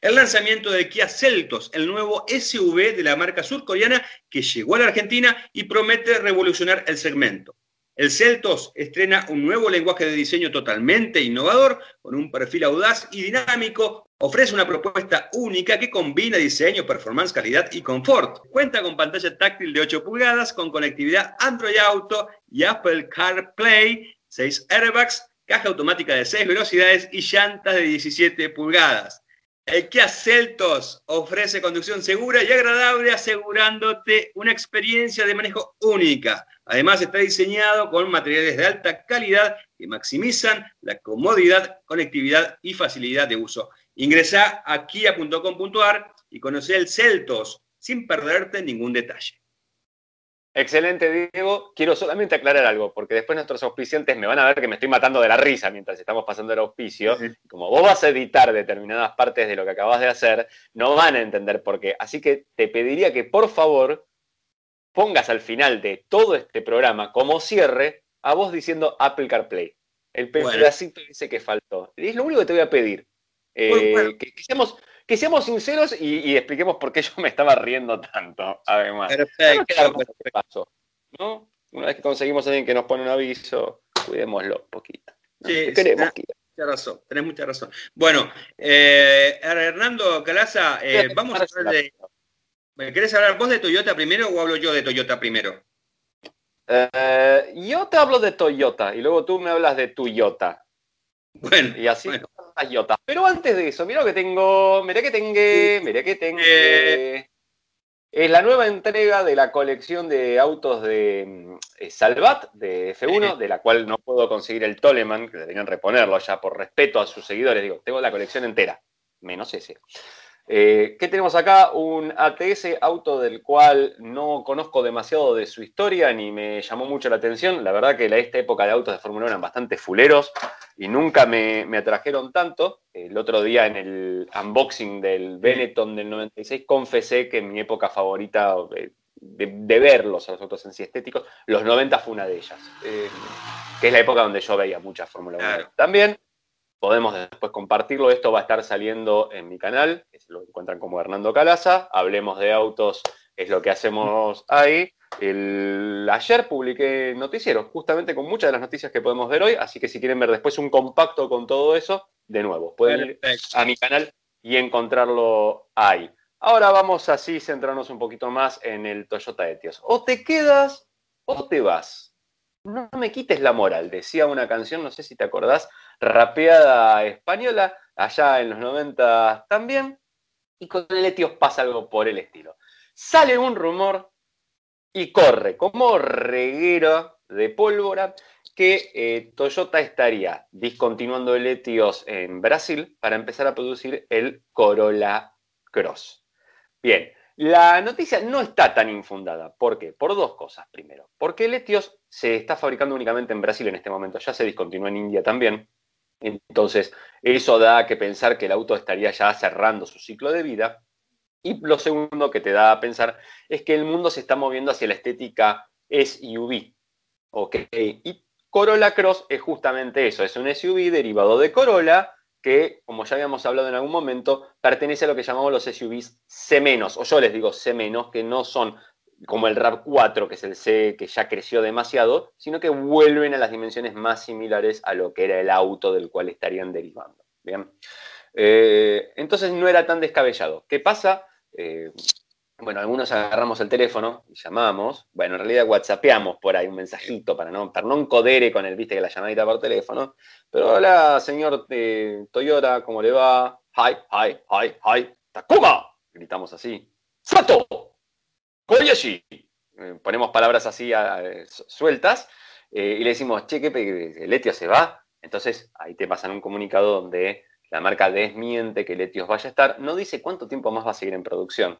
El lanzamiento de Kia Celtos, el nuevo SUV de la marca surcoreana que llegó a la Argentina y promete revolucionar el segmento. El Celtos estrena un nuevo lenguaje de diseño totalmente innovador, con un perfil audaz y dinámico. Ofrece una propuesta única que combina diseño, performance, calidad y confort. Cuenta con pantalla táctil de 8 pulgadas, con conectividad Android Auto y Apple CarPlay 6 airbags, caja automática de 6 velocidades y llantas de 17 pulgadas. El Kia Celtos ofrece conducción segura y agradable, asegurándote una experiencia de manejo única. Además, está diseñado con materiales de alta calidad que maximizan la comodidad, conectividad y facilidad de uso. Ingresa a kia.com.ar y conoce el Celtos sin perderte ningún detalle. Excelente, Diego. Quiero solamente aclarar algo, porque después nuestros auspiciantes me van a ver que me estoy matando de la risa mientras estamos pasando el auspicio. Como vos vas a editar determinadas partes de lo que acabas de hacer, no van a entender por qué. Así que te pediría que por favor pongas al final de todo este programa como cierre a vos diciendo Apple CarPlay. El pedacito dice que faltó. Es lo único que te voy a pedir. Eh, que, que, seamos, que seamos sinceros y, expliquemos por qué yo me estaba riendo tanto, además. Perfecto. ¿no? Una vez que conseguimos a alguien que nos pone un aviso, cuidémoslo un poquito. Sí, queremos, tenés mucha razón, tenés mucha razón. Bueno, eh, Hernando Calaza, eh, vamos a hablar de... ¿Querés hablar vos de Toyota primero o hablo yo de Toyota primero? Eh, yo te hablo de Toyota y luego tú me hablas de Toyota. Bueno, y así pero antes de eso, mira lo que tengo, mira que tengo, mira que tengo. Es la nueva entrega de la colección de autos de eh, Salvat, de F1, de la cual no puedo conseguir el Toleman, que deberían reponerlo ya por respeto a sus seguidores. Digo, tengo la colección entera, menos ese. Eh, ¿Qué tenemos acá? Un ATS auto del cual no conozco demasiado de su historia ni me llamó mucho la atención. La verdad que la, esta época de autos de Fórmula 1 eran bastante fuleros y nunca me, atrajeron tanto. El otro día en el unboxing del Benetton del 96 confesé que mi época favorita de, verlos a los autos en sí estéticos, los 90 fue una de ellas, eh, que es la época donde yo veía mucha Fórmula 1. También podemos después compartirlo. Esto va a estar saliendo en mi canal, que lo encuentran como Hernando Calaza. Hablemos de autos, es lo que hacemos ahí. El, ayer publiqué noticiero, justamente con muchas de las noticias que podemos ver hoy, así que si quieren ver después un compacto con todo eso, de nuevo, pueden ir a mi canal y encontrarlo ahí. Ahora vamos así centrarnos un poquito más en el Toyota Etios. O te quedas o te vas. No me quites la moral, decía una canción, no sé si te acordás, rapeada española, allá en los 90 también, y con el Etios pasa algo por el estilo. Sale un rumor y corre como reguero de pólvora que eh, Toyota estaría discontinuando el Etios en Brasil para empezar a producir el Corolla Cross. Bien, la noticia no está tan infundada. ¿Por qué? Por dos cosas. Primero, porque el Etios se está fabricando únicamente en Brasil en este momento, ya se discontinúa en India también. Entonces, eso da que pensar que el auto estaría ya cerrando su ciclo de vida. Y lo segundo que te da a pensar es que el mundo se está moviendo hacia la estética SUV. ¿ok? Y Corolla Cross es justamente eso, es un SUV derivado de Corolla que, como ya habíamos hablado en algún momento, pertenece a lo que llamamos los SUVs C-, o yo les digo C-, que no son como el RAV4, que es el C que ya creció demasiado, sino que vuelven a las dimensiones más similares a lo que era el auto del cual estarían derivando. Bien. Eh, entonces no era tan descabellado. ¿Qué pasa? Eh, bueno, algunos agarramos el teléfono y llamamos. Bueno, en realidad whatsappeamos por ahí un mensajito para no, para no encodere con el, viste, que la llamadita por teléfono. Pero hola, señor eh, Toyota, ¿cómo le va? Hi, hi, hi, hi. Takuma. Gritamos así. Sato. Koyashi. Eh, ponemos palabras así sueltas eh, y le decimos, che, que el Etios se va. Entonces ahí te pasan un comunicado donde la marca desmiente que el Etios vaya a estar. No dice cuánto tiempo más va a seguir en producción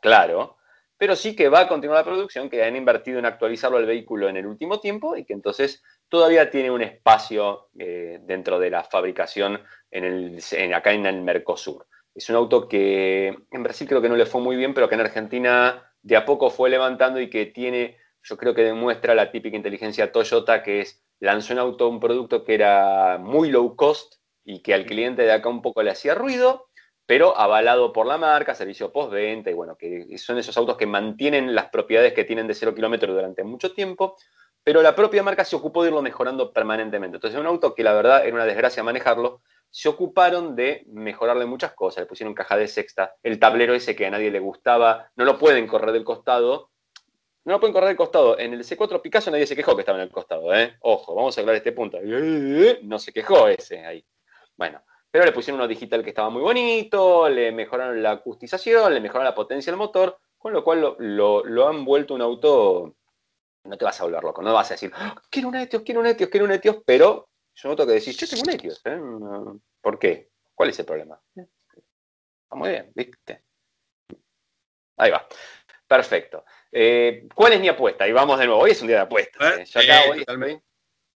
claro, pero sí que va a continuar la producción, que han invertido en actualizarlo al vehículo en el último tiempo y que entonces todavía tiene un espacio eh, dentro de la fabricación en acá en el Mercosur. Es un auto que en Brasil creo que no le fue muy bien, pero que en Argentina de a poco fue levantando y que tiene, yo creo que demuestra la típica inteligencia Toyota, que es lanzó un auto, un producto que era muy low cost y que al cliente de acá un poco le hacía ruido, pero avalado por la marca, servicio postventa, y bueno, que son esos autos que mantienen las propiedades que tienen de cero kilómetros durante mucho tiempo, pero la propia marca se ocupó de irlo mejorando permanentemente. Entonces, un auto que la verdad era una desgracia manejarlo, se ocuparon de mejorarle muchas cosas, le pusieron caja de sexta, el tablero ese que a nadie le gustaba, no lo pueden correr del costado, no lo pueden correr del costado. En el C4 Picasso nadie se quejó que estaba en el costado, ¿eh? Ojo, vamos a hablar de este punto. No se quejó ese ahí. Bueno, pero le pusieron uno digital que estaba muy bonito, le mejoraron la acustización, le mejoraron la potencia del motor, con lo cual lo, han vuelto un auto. No te vas a volver loco, no vas a decir, ¡Ah, quiero un Etios, quiero un Etios, quiero un Etios, pero yo noto que decís, yo tengo un. ¿eh? ¿Por qué? ¿Cuál es el problema? Está muy bien, ¿viste? Ahí va. Perfecto. Eh, ¿Cuál es mi apuesta? Y vamos de nuevo. Hoy es un día de apuestas. ¿eh? Yo acá hoy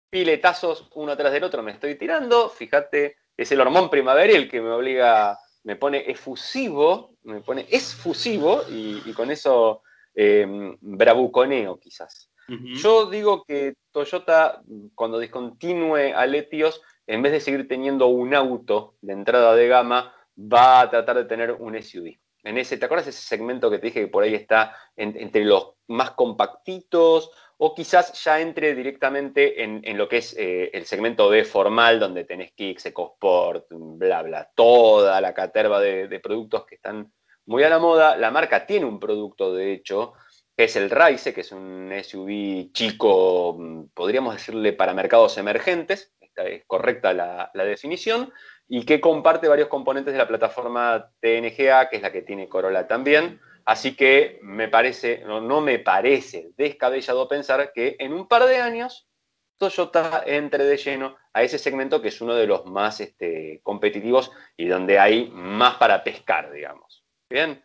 piletazos uno tras del otro me estoy tirando. Fíjate es el hormón primaveril que me obliga, me pone efusivo, me pone esfusivo y, con eso eh, bravuconeo quizás. Yo digo que Toyota, cuando discontinúe a Letios, en vez de seguir teniendo un auto de entrada de gama, va a tratar de tener un SUV. En ese, ¿te acuerdas ese segmento que te dije que por ahí está entre los más compactitos o quizás ya entre directamente en, lo que es eh, el segmento B formal, donde tenés Kicks, EcoSport, bla, bla, toda la caterva de, productos que están muy a la moda. La marca tiene un producto, de hecho, que es el Rise, que es un SUV chico, podríamos decirle para mercados emergentes, esta es correcta la, definición, y que comparte varios componentes de la plataforma TNGA, que es la que tiene Corolla también. Así que me parece, no, me parece descabellado pensar que en un par de años Toyota entre de lleno a ese segmento que es uno de los más este, competitivos y donde hay más para pescar, digamos. Bien,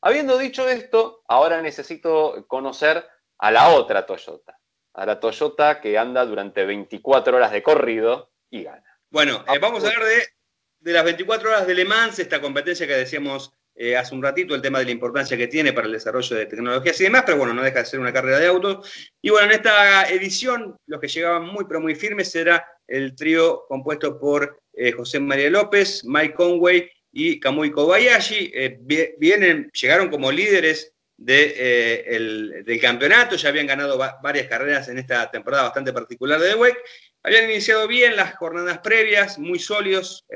habiendo dicho esto, ahora necesito conocer a la otra Toyota, a la Toyota que anda durante 24 horas de corrido y gana. Bueno, eh, vamos a hablar de, de, las 24 horas de Le Mans, esta competencia que decíamos eh, hace un ratito el tema de la importancia que tiene para el desarrollo de tecnologías y demás, pero bueno, no deja de ser una carrera de autos. Y bueno, en esta edición los que llegaban muy pero muy firmes era el trío compuesto por eh, José María López, Mike Conway y Kamui Kobayashi. Eh, vienen, llegaron como líderes de, del campeonato, ya habían ganado varias carreras en esta temporada bastante particular de WEC. Habían iniciado bien las jornadas previas, muy sólidos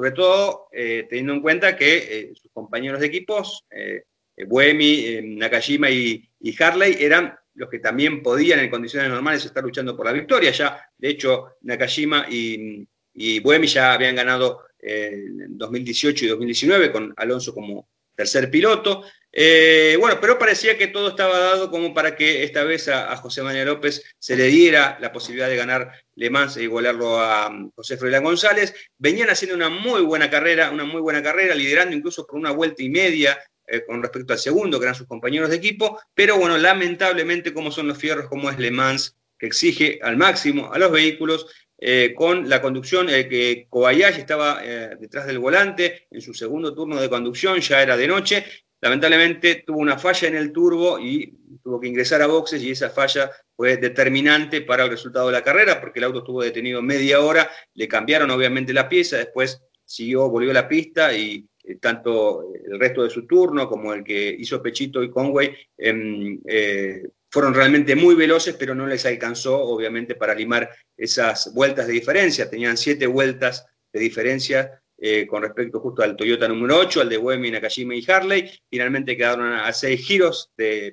sobre todo eh, teniendo en cuenta que eh, sus compañeros de equipos, eh, Buemi, Nakajima y, Harley, eran los que también podían en condiciones normales estar luchando por la victoria. Ya, de hecho, Nakajima y, y Buemi ya habían ganado en 2018 y 2019 con Alonso como tercer piloto. Eh, bueno, pero parecía que todo estaba dado como para que esta vez a, José Manuel López se le diera la posibilidad de ganar Le Mans e igualarlo a um, José Froilán González. Venían haciendo una muy buena carrera, una muy buena carrera, liderando incluso por una vuelta y media eh, con respecto al segundo, que eran sus compañeros de equipo, pero bueno, lamentablemente como son los fierros, como es Le Mans, que exige al máximo a los vehículos, eh, con la conducción, que Kobayashi estaba detrás del volante en su segundo turno de conducción, ya era de noche, lamentablemente tuvo una falla en el turbo y tuvo que ingresar a boxes y esa falla fue determinante para el resultado de la carrera porque el auto estuvo detenido media hora, le cambiaron obviamente la pieza, después siguió, volvió a la pista y eh, tanto el resto de su turno como el que hizo Pechito y Conway eh, fueron realmente muy veloces, pero no les alcanzó obviamente para limar esas vueltas de diferencia. Tenían siete vueltas de diferencia eh, con respecto justo al Toyota número 8, al de Wemi, Nakajima y Harley. Finalmente quedaron a seis giros de,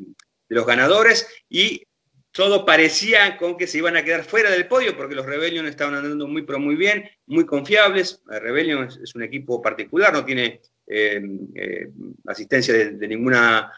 los ganadores y todo parecía con que se iban a quedar fuera del podio porque los Rebellion estaban andando muy, pero muy bien, muy confiables. Rebellion es, un equipo particular, no tiene eh, eh, asistencia de, ninguna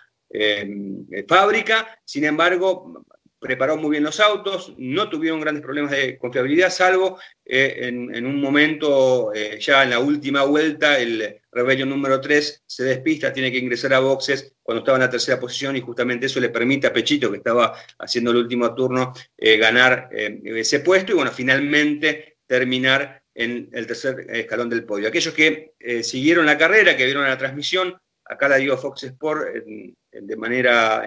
fábrica. Sin embargo, preparó muy bien los autos, no tuvieron grandes problemas de confiabilidad, salvo eh, en, un momento, eh, ya en la última vuelta, el Rebellion número 3 se despista, tiene que ingresar a boxes cuando estaba en la tercera posición y justamente eso le permite a Pechito, que estaba haciendo el último turno, eh, ganar ese puesto y bueno, finalmente terminar en el tercer escalón del podio. Aquellos que siguieron la carrera, que vieron la transmisión, acá la dio Fox Sport de manera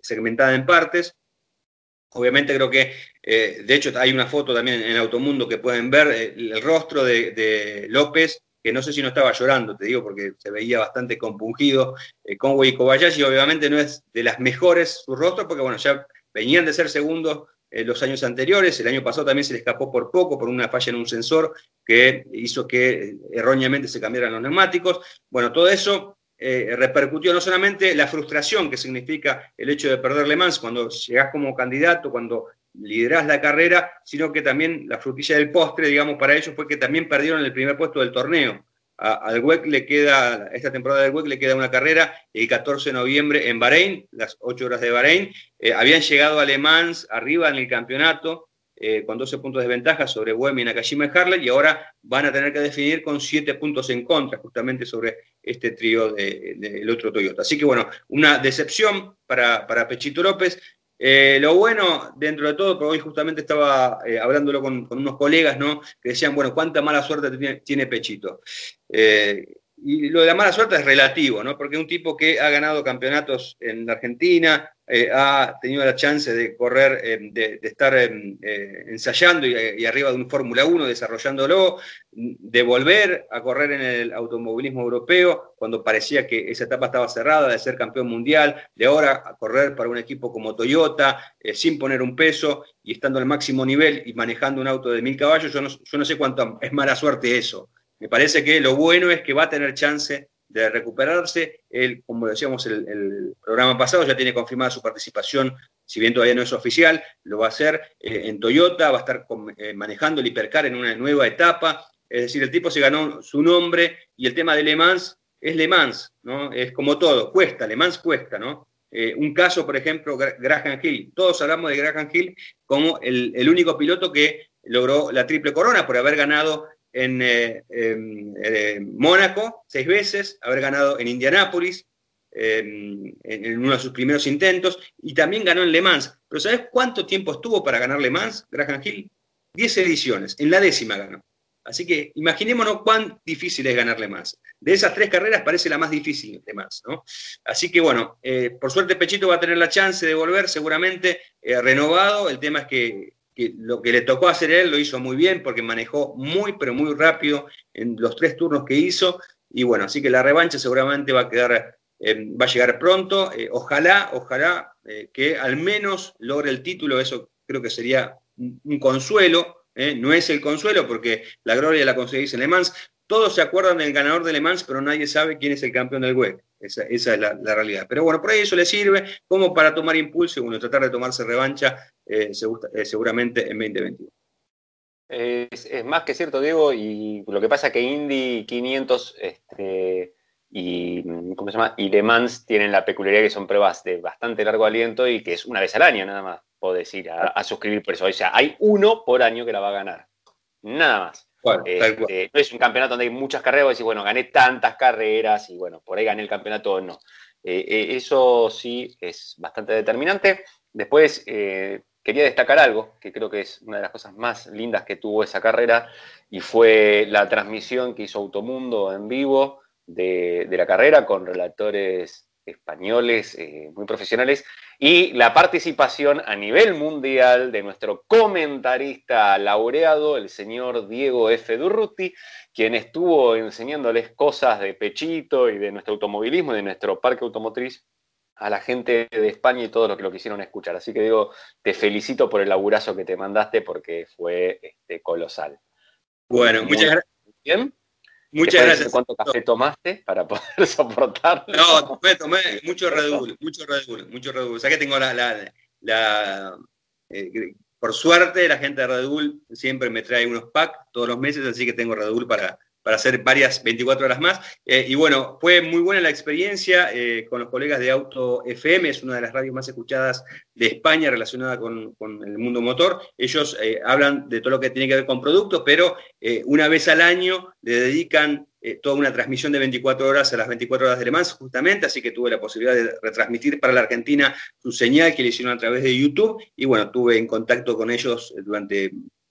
segmentada en partes, Obviamente creo que, eh, de hecho hay una foto también en Automundo que pueden ver eh, el, rostro de, López, que no sé si no estaba llorando, te digo, porque se veía bastante compungido. Eh, Conway y Kobayashi obviamente no es de las mejores su rostro, porque bueno, ya venían de ser segundos los años anteriores, el año pasado también se le escapó por poco, por una falla en un sensor que hizo que erróneamente se cambiaran los neumáticos. Bueno, todo eso eh, repercutió no solamente la frustración que significa el hecho de perder Le Mans cuando llegás como candidato, cuando liderás la carrera, sino que también la frutilla del postre, digamos, para ellos fue que también perdieron el primer puesto del torneo. al WEC le queda, esta temporada del WEC le queda una carrera el 14 de noviembre en Bahrein, las 8 horas de Bahrein. Eh, habían llegado a Le Mans arriba en el campeonato, eh, con 12 puntos de ventaja sobre Wemi, Nakajima y Harley, y ahora van a tener que definir con 7 puntos en contra, justamente sobre este trío del otro Toyota. Así que bueno, una decepción para, Pechito López. Eh, lo bueno, dentro de todo, porque hoy justamente estaba eh, hablándolo con, unos colegas, ¿no? Que decían, bueno, cuánta mala suerte tiene, Pechito. Y lo de la mala suerte es relativo, ¿no? Porque un tipo que ha ganado campeonatos en Argentina, eh, ha tenido la chance de correr, eh, de, estar eh, ensayando y, arriba de un Fórmula 1, desarrollándolo, de volver a correr en el automovilismo europeo cuando parecía que esa etapa estaba cerrada, de ser campeón mundial, de ahora a correr para un equipo como Toyota, sin poner un peso y estando al máximo nivel y manejando un auto de mil caballos, yo no, yo no sé cuánto es mala suerte eso. Me parece que lo bueno es que va a tener chance de recuperarse. Él, como decíamos el, el programa pasado, ya tiene confirmada su participación, si bien todavía no es oficial, lo va a hacer eh, en Toyota, va a estar eh, manejando el hipercar en una nueva etapa. Es decir, el tipo se ganó su nombre y el tema de Le Mans es Le Mans, ¿no? Es como todo, cuesta, Le Mans cuesta, ¿no? Eh, un caso, por ejemplo, Graham Hill. Todos hablamos de Graham Hill como el, el único piloto que logró la triple corona por haber ganado en eh, eh, Mónaco seis veces, haber ganado en Indianápolis en, uno de sus primeros intentos y también ganó en Le Mans. Pero ¿sabes cuánto tiempo estuvo para ganar Le Mans, Graham Hill? Diez ediciones, en la décima ganó. Así que imaginémonos cuán difícil es ganar Le Mans. De esas tres carreras parece la más difícil de Mans, ¿no? Así que bueno, eh, por suerte Pechito va a tener la chance de volver seguramente renovado. El tema es que lo que le tocó hacer él lo hizo muy bien porque manejó muy, pero muy rápido en los tres turnos que hizo. Y bueno, así que la revancha seguramente va a quedar, eh, va a llegar pronto. Eh, ojalá, ojalá eh, que al menos logre el título. Eso creo que sería un, consuelo. No es el consuelo porque la gloria la conseguís en Le Mans. Todos se acuerdan del ganador de Le Mans, pero nadie sabe quién es el campeón del WEC. Esa, es la, realidad. Pero bueno, por ahí eso le sirve como para tomar impulso y bueno, tratar de tomarse revancha eh, eh, seguramente en 2021. Es, más que cierto, Diego, y lo que pasa es que Indy 500 este, y, ¿cómo se llama? y Le Mans tienen la peculiaridad que son pruebas de bastante largo aliento y que es una vez al año nada más, podés ir a, suscribir por eso. O sea, hay uno por año que la va a ganar. Nada más. Este, no es un campeonato donde hay muchas carreras, vos decís, bueno, gané tantas carreras y bueno, por ahí gané el campeonato o no. Eh, eh, eso sí es bastante determinante. Después eh, quería destacar algo, que creo que es una de las cosas más lindas que tuvo esa carrera, y fue la transmisión que hizo Automundo en vivo de, la carrera con relatores españoles eh, muy profesionales y la participación a nivel mundial de nuestro comentarista laureado, el señor Diego F. Durruti, quien estuvo enseñándoles cosas de Pechito y de nuestro automovilismo y de nuestro parque automotriz a la gente de España y todos los que lo quisieron escuchar. Así que digo, te felicito por el laburazo que te mandaste porque fue este, colosal. Bueno, muchas gracias. Bien. Muchas gracias. ¿Cuánto café tomaste para poder (laughs) soportarlo? No, tomé, tomé mucho Red Bull, mucho Red Bull, mucho Red Bull. O sea que tengo la, la, eh, por suerte la gente de Red Bull siempre me trae unos packs todos los meses, así que tengo Red Bull para, para hacer varias 24 horas más. Eh, y bueno, fue muy buena la experiencia eh, con los colegas de Auto FM, es una de las radios más escuchadas de España relacionada con, el mundo motor. Ellos eh, hablan de todo lo que tiene que ver con productos, pero una vez al año le dedican toda una transmisión de 24 horas a las 24 horas de Le Mans, justamente, así que tuve la posibilidad de retransmitir para la Argentina su señal que le hicieron a través de YouTube. Y bueno, tuve en contacto con ellos durante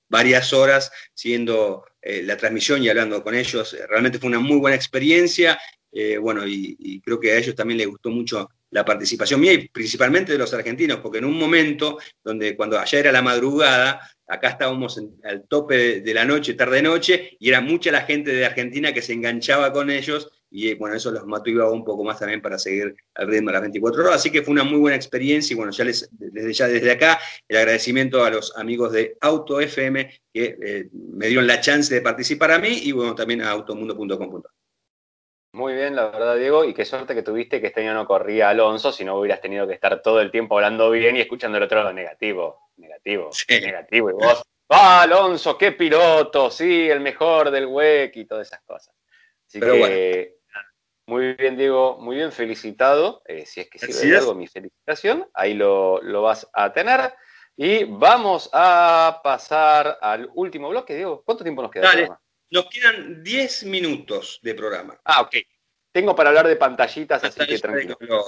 varias horas siguiendo eh, la transmisión y hablando con ellos. Eh, realmente fue una muy buena experiencia. Eh, bueno, y, creo que a ellos también les gustó mucho la participación mía y principalmente de los argentinos, porque en un momento donde cuando allá era la madrugada, acá estábamos al tope de, la noche, tarde-noche, y era mucha la gente de Argentina que se enganchaba con ellos y bueno, eso los motivaba un poco más también para seguir al ritmo de las 24 horas. Así que fue una muy buena experiencia y bueno, ya les, desde ya desde acá el agradecimiento a los amigos de Auto FM que eh, me dieron la chance de participar a mí y bueno, también a automundo.com. Muy bien, la verdad, Diego, y qué suerte que tuviste que este año no corría Alonso, si no hubieras tenido que estar todo el tiempo hablando bien y escuchando el otro negativo, negativo, negativo, y vos, ¡ah, Alonso, qué piloto! Sí, el mejor del WEC y todas esas cosas. Así que, muy bien, Diego, muy bien felicitado. Eh, si es que sirve de algo mi felicitación, ahí lo, vas a tener. Y vamos a pasar al último bloque, Diego. ¿Cuánto tiempo nos queda? Dale, nos quedan 10 minutos de programa. Ah, ok. Tengo para hablar de pantallitas, así que tranquilo.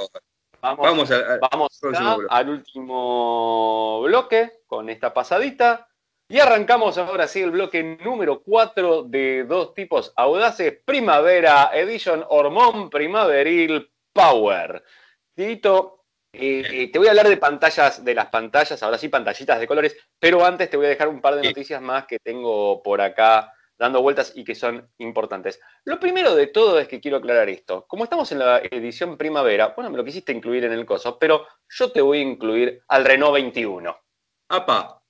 Vamos, vamos al último bloque con esta pasadita. Y arrancamos ahora sí el bloque número 4 de dos tipos audaces, Primavera Edition Hormón Primaveril Power. Tito, eh, te voy a hablar de pantallas, de las pantallas, ahora sí pantallitas de colores, pero antes te voy a dejar un par de noticias más que tengo por acá dando vueltas y que son importantes. Lo primero de todo es que quiero aclarar esto. Como estamos en la edición primavera, bueno, me lo quisiste incluir en el coso, pero yo te voy a incluir al Renault 21. ¡Apa!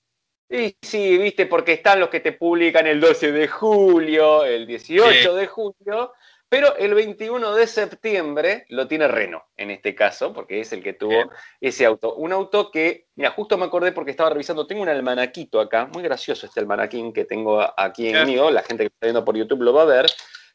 Y sí, viste, porque están los que te publican el 12 de julio, el 18 de julio, pero el 21 de septiembre lo tiene Renault, en este caso, porque es el que tuvo ese auto. Un auto que, mira, justo me acordé porque estaba revisando, tengo un almanaquito acá, muy gracioso este almanaquín que tengo aquí en mío, la gente que está viendo por YouTube lo va a ver,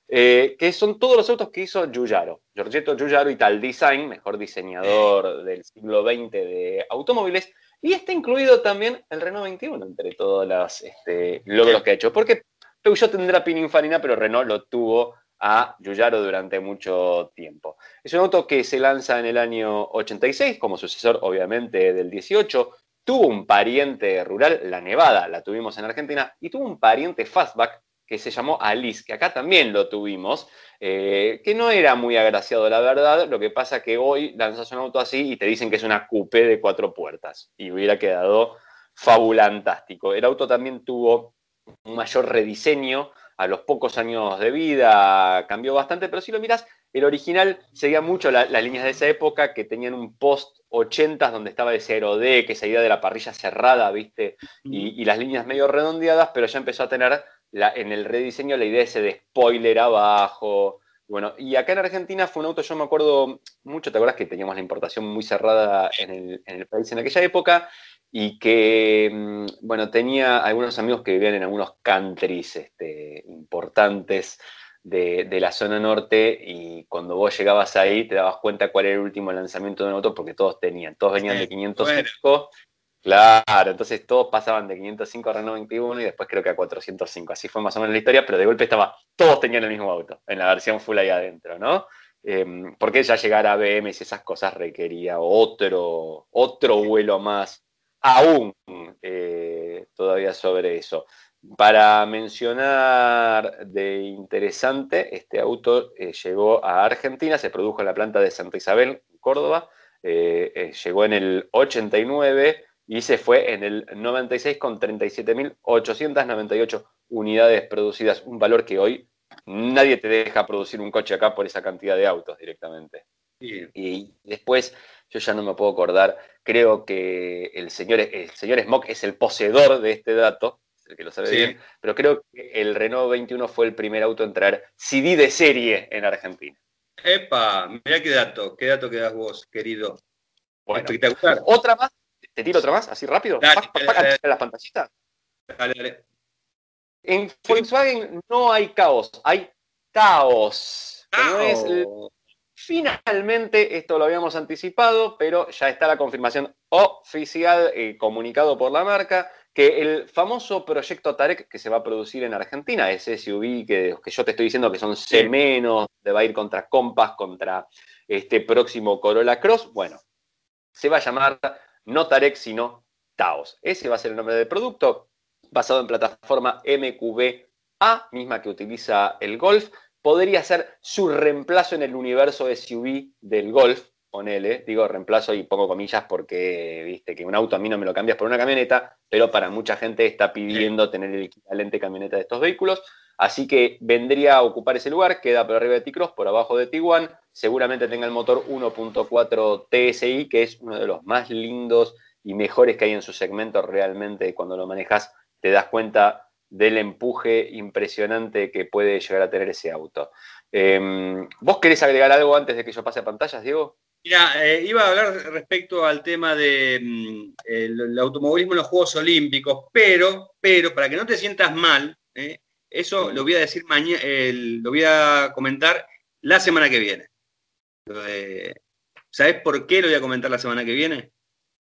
eh, que son todos los autos que hizo Giugiaro, Giorgetto Giugiaro Tal Design, mejor diseñador del siglo XX de automóviles, y está incluido también el Renault 21 entre todos los este, logros que ha hecho. Porque Peugeot tendrá Pininfarina, pero Renault lo tuvo a Giugiaro durante mucho tiempo. Es un auto que se lanza en el año 86, como sucesor obviamente del 18. Tuvo un pariente rural, la Nevada, la tuvimos en Argentina, y tuvo un pariente fastback que se llamó Alice, que acá también lo tuvimos, eh, que no era muy agraciado, la verdad. Lo que pasa que hoy lanzas un auto así y te dicen que es una coupé de cuatro puertas y hubiera quedado fabulantástico. El auto también tuvo un mayor rediseño a los pocos años de vida, cambió bastante, pero si lo miras, el original seguía mucho las líneas de esa época que tenían un post 80 donde estaba ese aerode, que esa idea de la parrilla cerrada, ¿viste? Y, y las líneas medio redondeadas, pero ya empezó a tener en el rediseño la idea ese de spoiler abajo. Bueno, y acá en Argentina fue un auto, yo me acuerdo mucho, ¿te acuerdas que teníamos la importación muy cerrada en el, país en aquella época? Y que, mm, bueno, tenía algunos amigos que vivían en algunos countries este, importantes de, la zona norte y cuando vos llegabas ahí te dabas cuenta cuál era el último lanzamiento de un auto porque todos tenían, todos venían de 505 Claro, entonces todos pasaban de 505 a Renault 21 y después creo que a 405. Así fue más o menos la historia, pero de golpe estaba, todos tenían el mismo auto, en la versión full ahí adentro, ¿no? Em, porque ya llegar a BM y esas cosas requería otro, otro vuelo más, aún eh, todavía sobre eso. Para mencionar de interesante, este auto eh, llegó a Argentina, se produjo en la planta de Santa Isabel, Córdoba, eh, llegó en el 89 y se fue en el 96 con 37.898 unidades producidas, un valor que hoy nadie te deja producir un coche acá por esa cantidad de autos directamente. Y después, yo ya no me puedo acordar, creo que el señor, el señor Smock es el poseedor de este dato, el que lo sabe bien, pero creo que el Renault 21 fue el primer auto en traer CD de serie en Argentina. Epa, mira qué dato, qué dato que das vos, querido. Espectacular. Otra más, te tiro otra más, así rápido. Dale, las pantallitas. Dale, dale. En Volkswagen no hay caos, hay caos. Finalmente, esto lo habíamos anticipado, pero ya está la confirmación oficial, eh, comunicado por la marca, que el famoso proyecto Tarek que se va a producir en Argentina, ese SUV que, que yo te estoy diciendo que son C-, de va a ir contra Compass, contra este próximo Corolla Cross, bueno, se va a llamar no Tarek, sino Taos. Ese va a ser el nombre del producto, basado en plataforma MQB-A, misma que utiliza el Golf. Podría ser su reemplazo en el universo SUV del Golf, ponele, digo reemplazo y pongo comillas porque, viste, que un auto a mí no me lo cambias por una camioneta, pero para mucha gente está pidiendo tener el equivalente camioneta de estos vehículos. Así que vendría a ocupar ese lugar, queda por arriba de T-Cross, por abajo de Tiguan, seguramente tenga el motor 1.4 TSI, que es uno de los más lindos y mejores que hay en su segmento realmente cuando lo manejas te das cuenta del empuje impresionante que puede llegar a tener ese auto. Em, ¿Vos querés agregar algo antes de que yo pase a pantallas, Diego? Mira, eh, iba a hablar respecto al tema del de, mm, automovilismo en los Juegos Olímpicos, pero, pero para que no te sientas mal, eh, eso lo voy a decir mañana, lo voy a comentar la semana que viene. ¿Sabes por qué lo voy a comentar la semana que viene?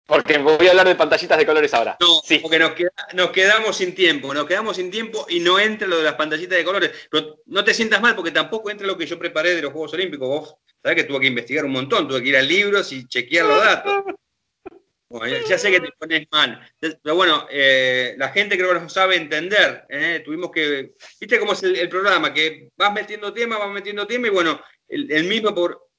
Porque voy a hablar de pantallitas de colores ahora. No, sí. porque nos, quedamos sin tiempo, nos quedamos sin tiempo y no entra lo de las pantallitas de colores. Pero no te sientas mal porque tampoco entra lo que yo preparé de los Juegos Olímpicos. Vos sabés que tuve que investigar un montón, tuve que ir a libros y chequear los datos. Ya, sé que te pones mal. Pero bueno, eh, la gente creo que no sabe entender. ¿eh? Tuvimos que. ¿Viste cómo es el, programa? Que vas metiendo tema, vas metiendo tema y bueno, el mismo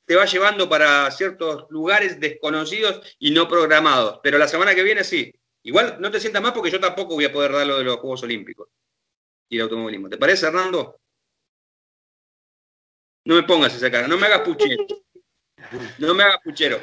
te va llevando para ciertos lugares desconocidos y no programados. Pero la semana que viene sí. Igual no te sientas más porque yo tampoco voy a poder dar lo de los Juegos Olímpicos y el automovilismo. ¿Te parece, Hernando? No me pongas esa cara, no me hagas puchero. No me hagas puchero.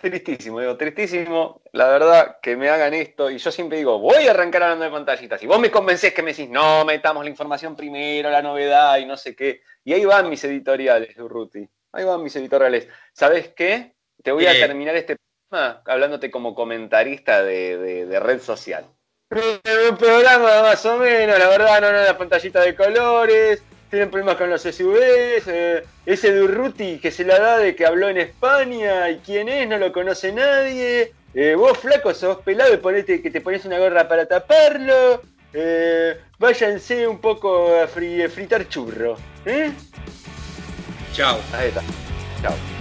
Tristísimo, digo, tristísimo, la verdad, que me hagan esto. Y yo siempre digo, voy a arrancar hablando de pantallitas. Y vos me convencés que me decís, no, metamos la información primero, la novedad y no sé qué. Y ahí van mis editoriales, Urruti. Ahí van mis editoriales. ¿Sabes qué? Te voy a terminar este programa hablándote como comentarista de, red social. Un programa más o menos, la verdad, no, no, la pantallita de colores, tienen problemas con los SUVs, eh, ese de Urruti que se la da de que habló en España y quién es, no lo conoce nadie. Eh, vos flaco sos pelado y ponete, que te pones una gorra para taparlo. Eh, váyanse un poco a fritar churro. ¿eh? Chao. Ahí está. Chao.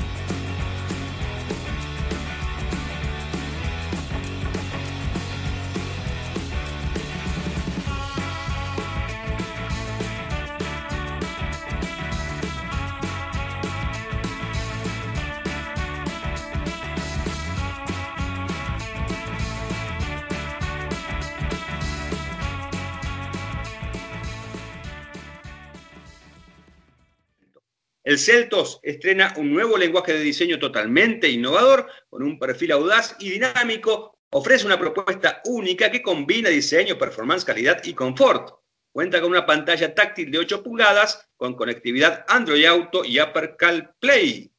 El Celtos estrena un nuevo lenguaje de diseño totalmente innovador, con un perfil audaz y dinámico. Ofrece una propuesta única que combina diseño, performance, calidad y confort. Cuenta con una pantalla táctil de 8 pulgadas, con conectividad Android Auto y Apple CarPlay.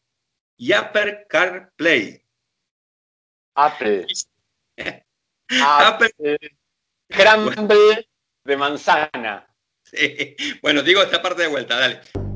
Y Apple CarPlay. Apple. Apple. Apple. de manzana. Bueno, digo esta parte de vuelta, dale.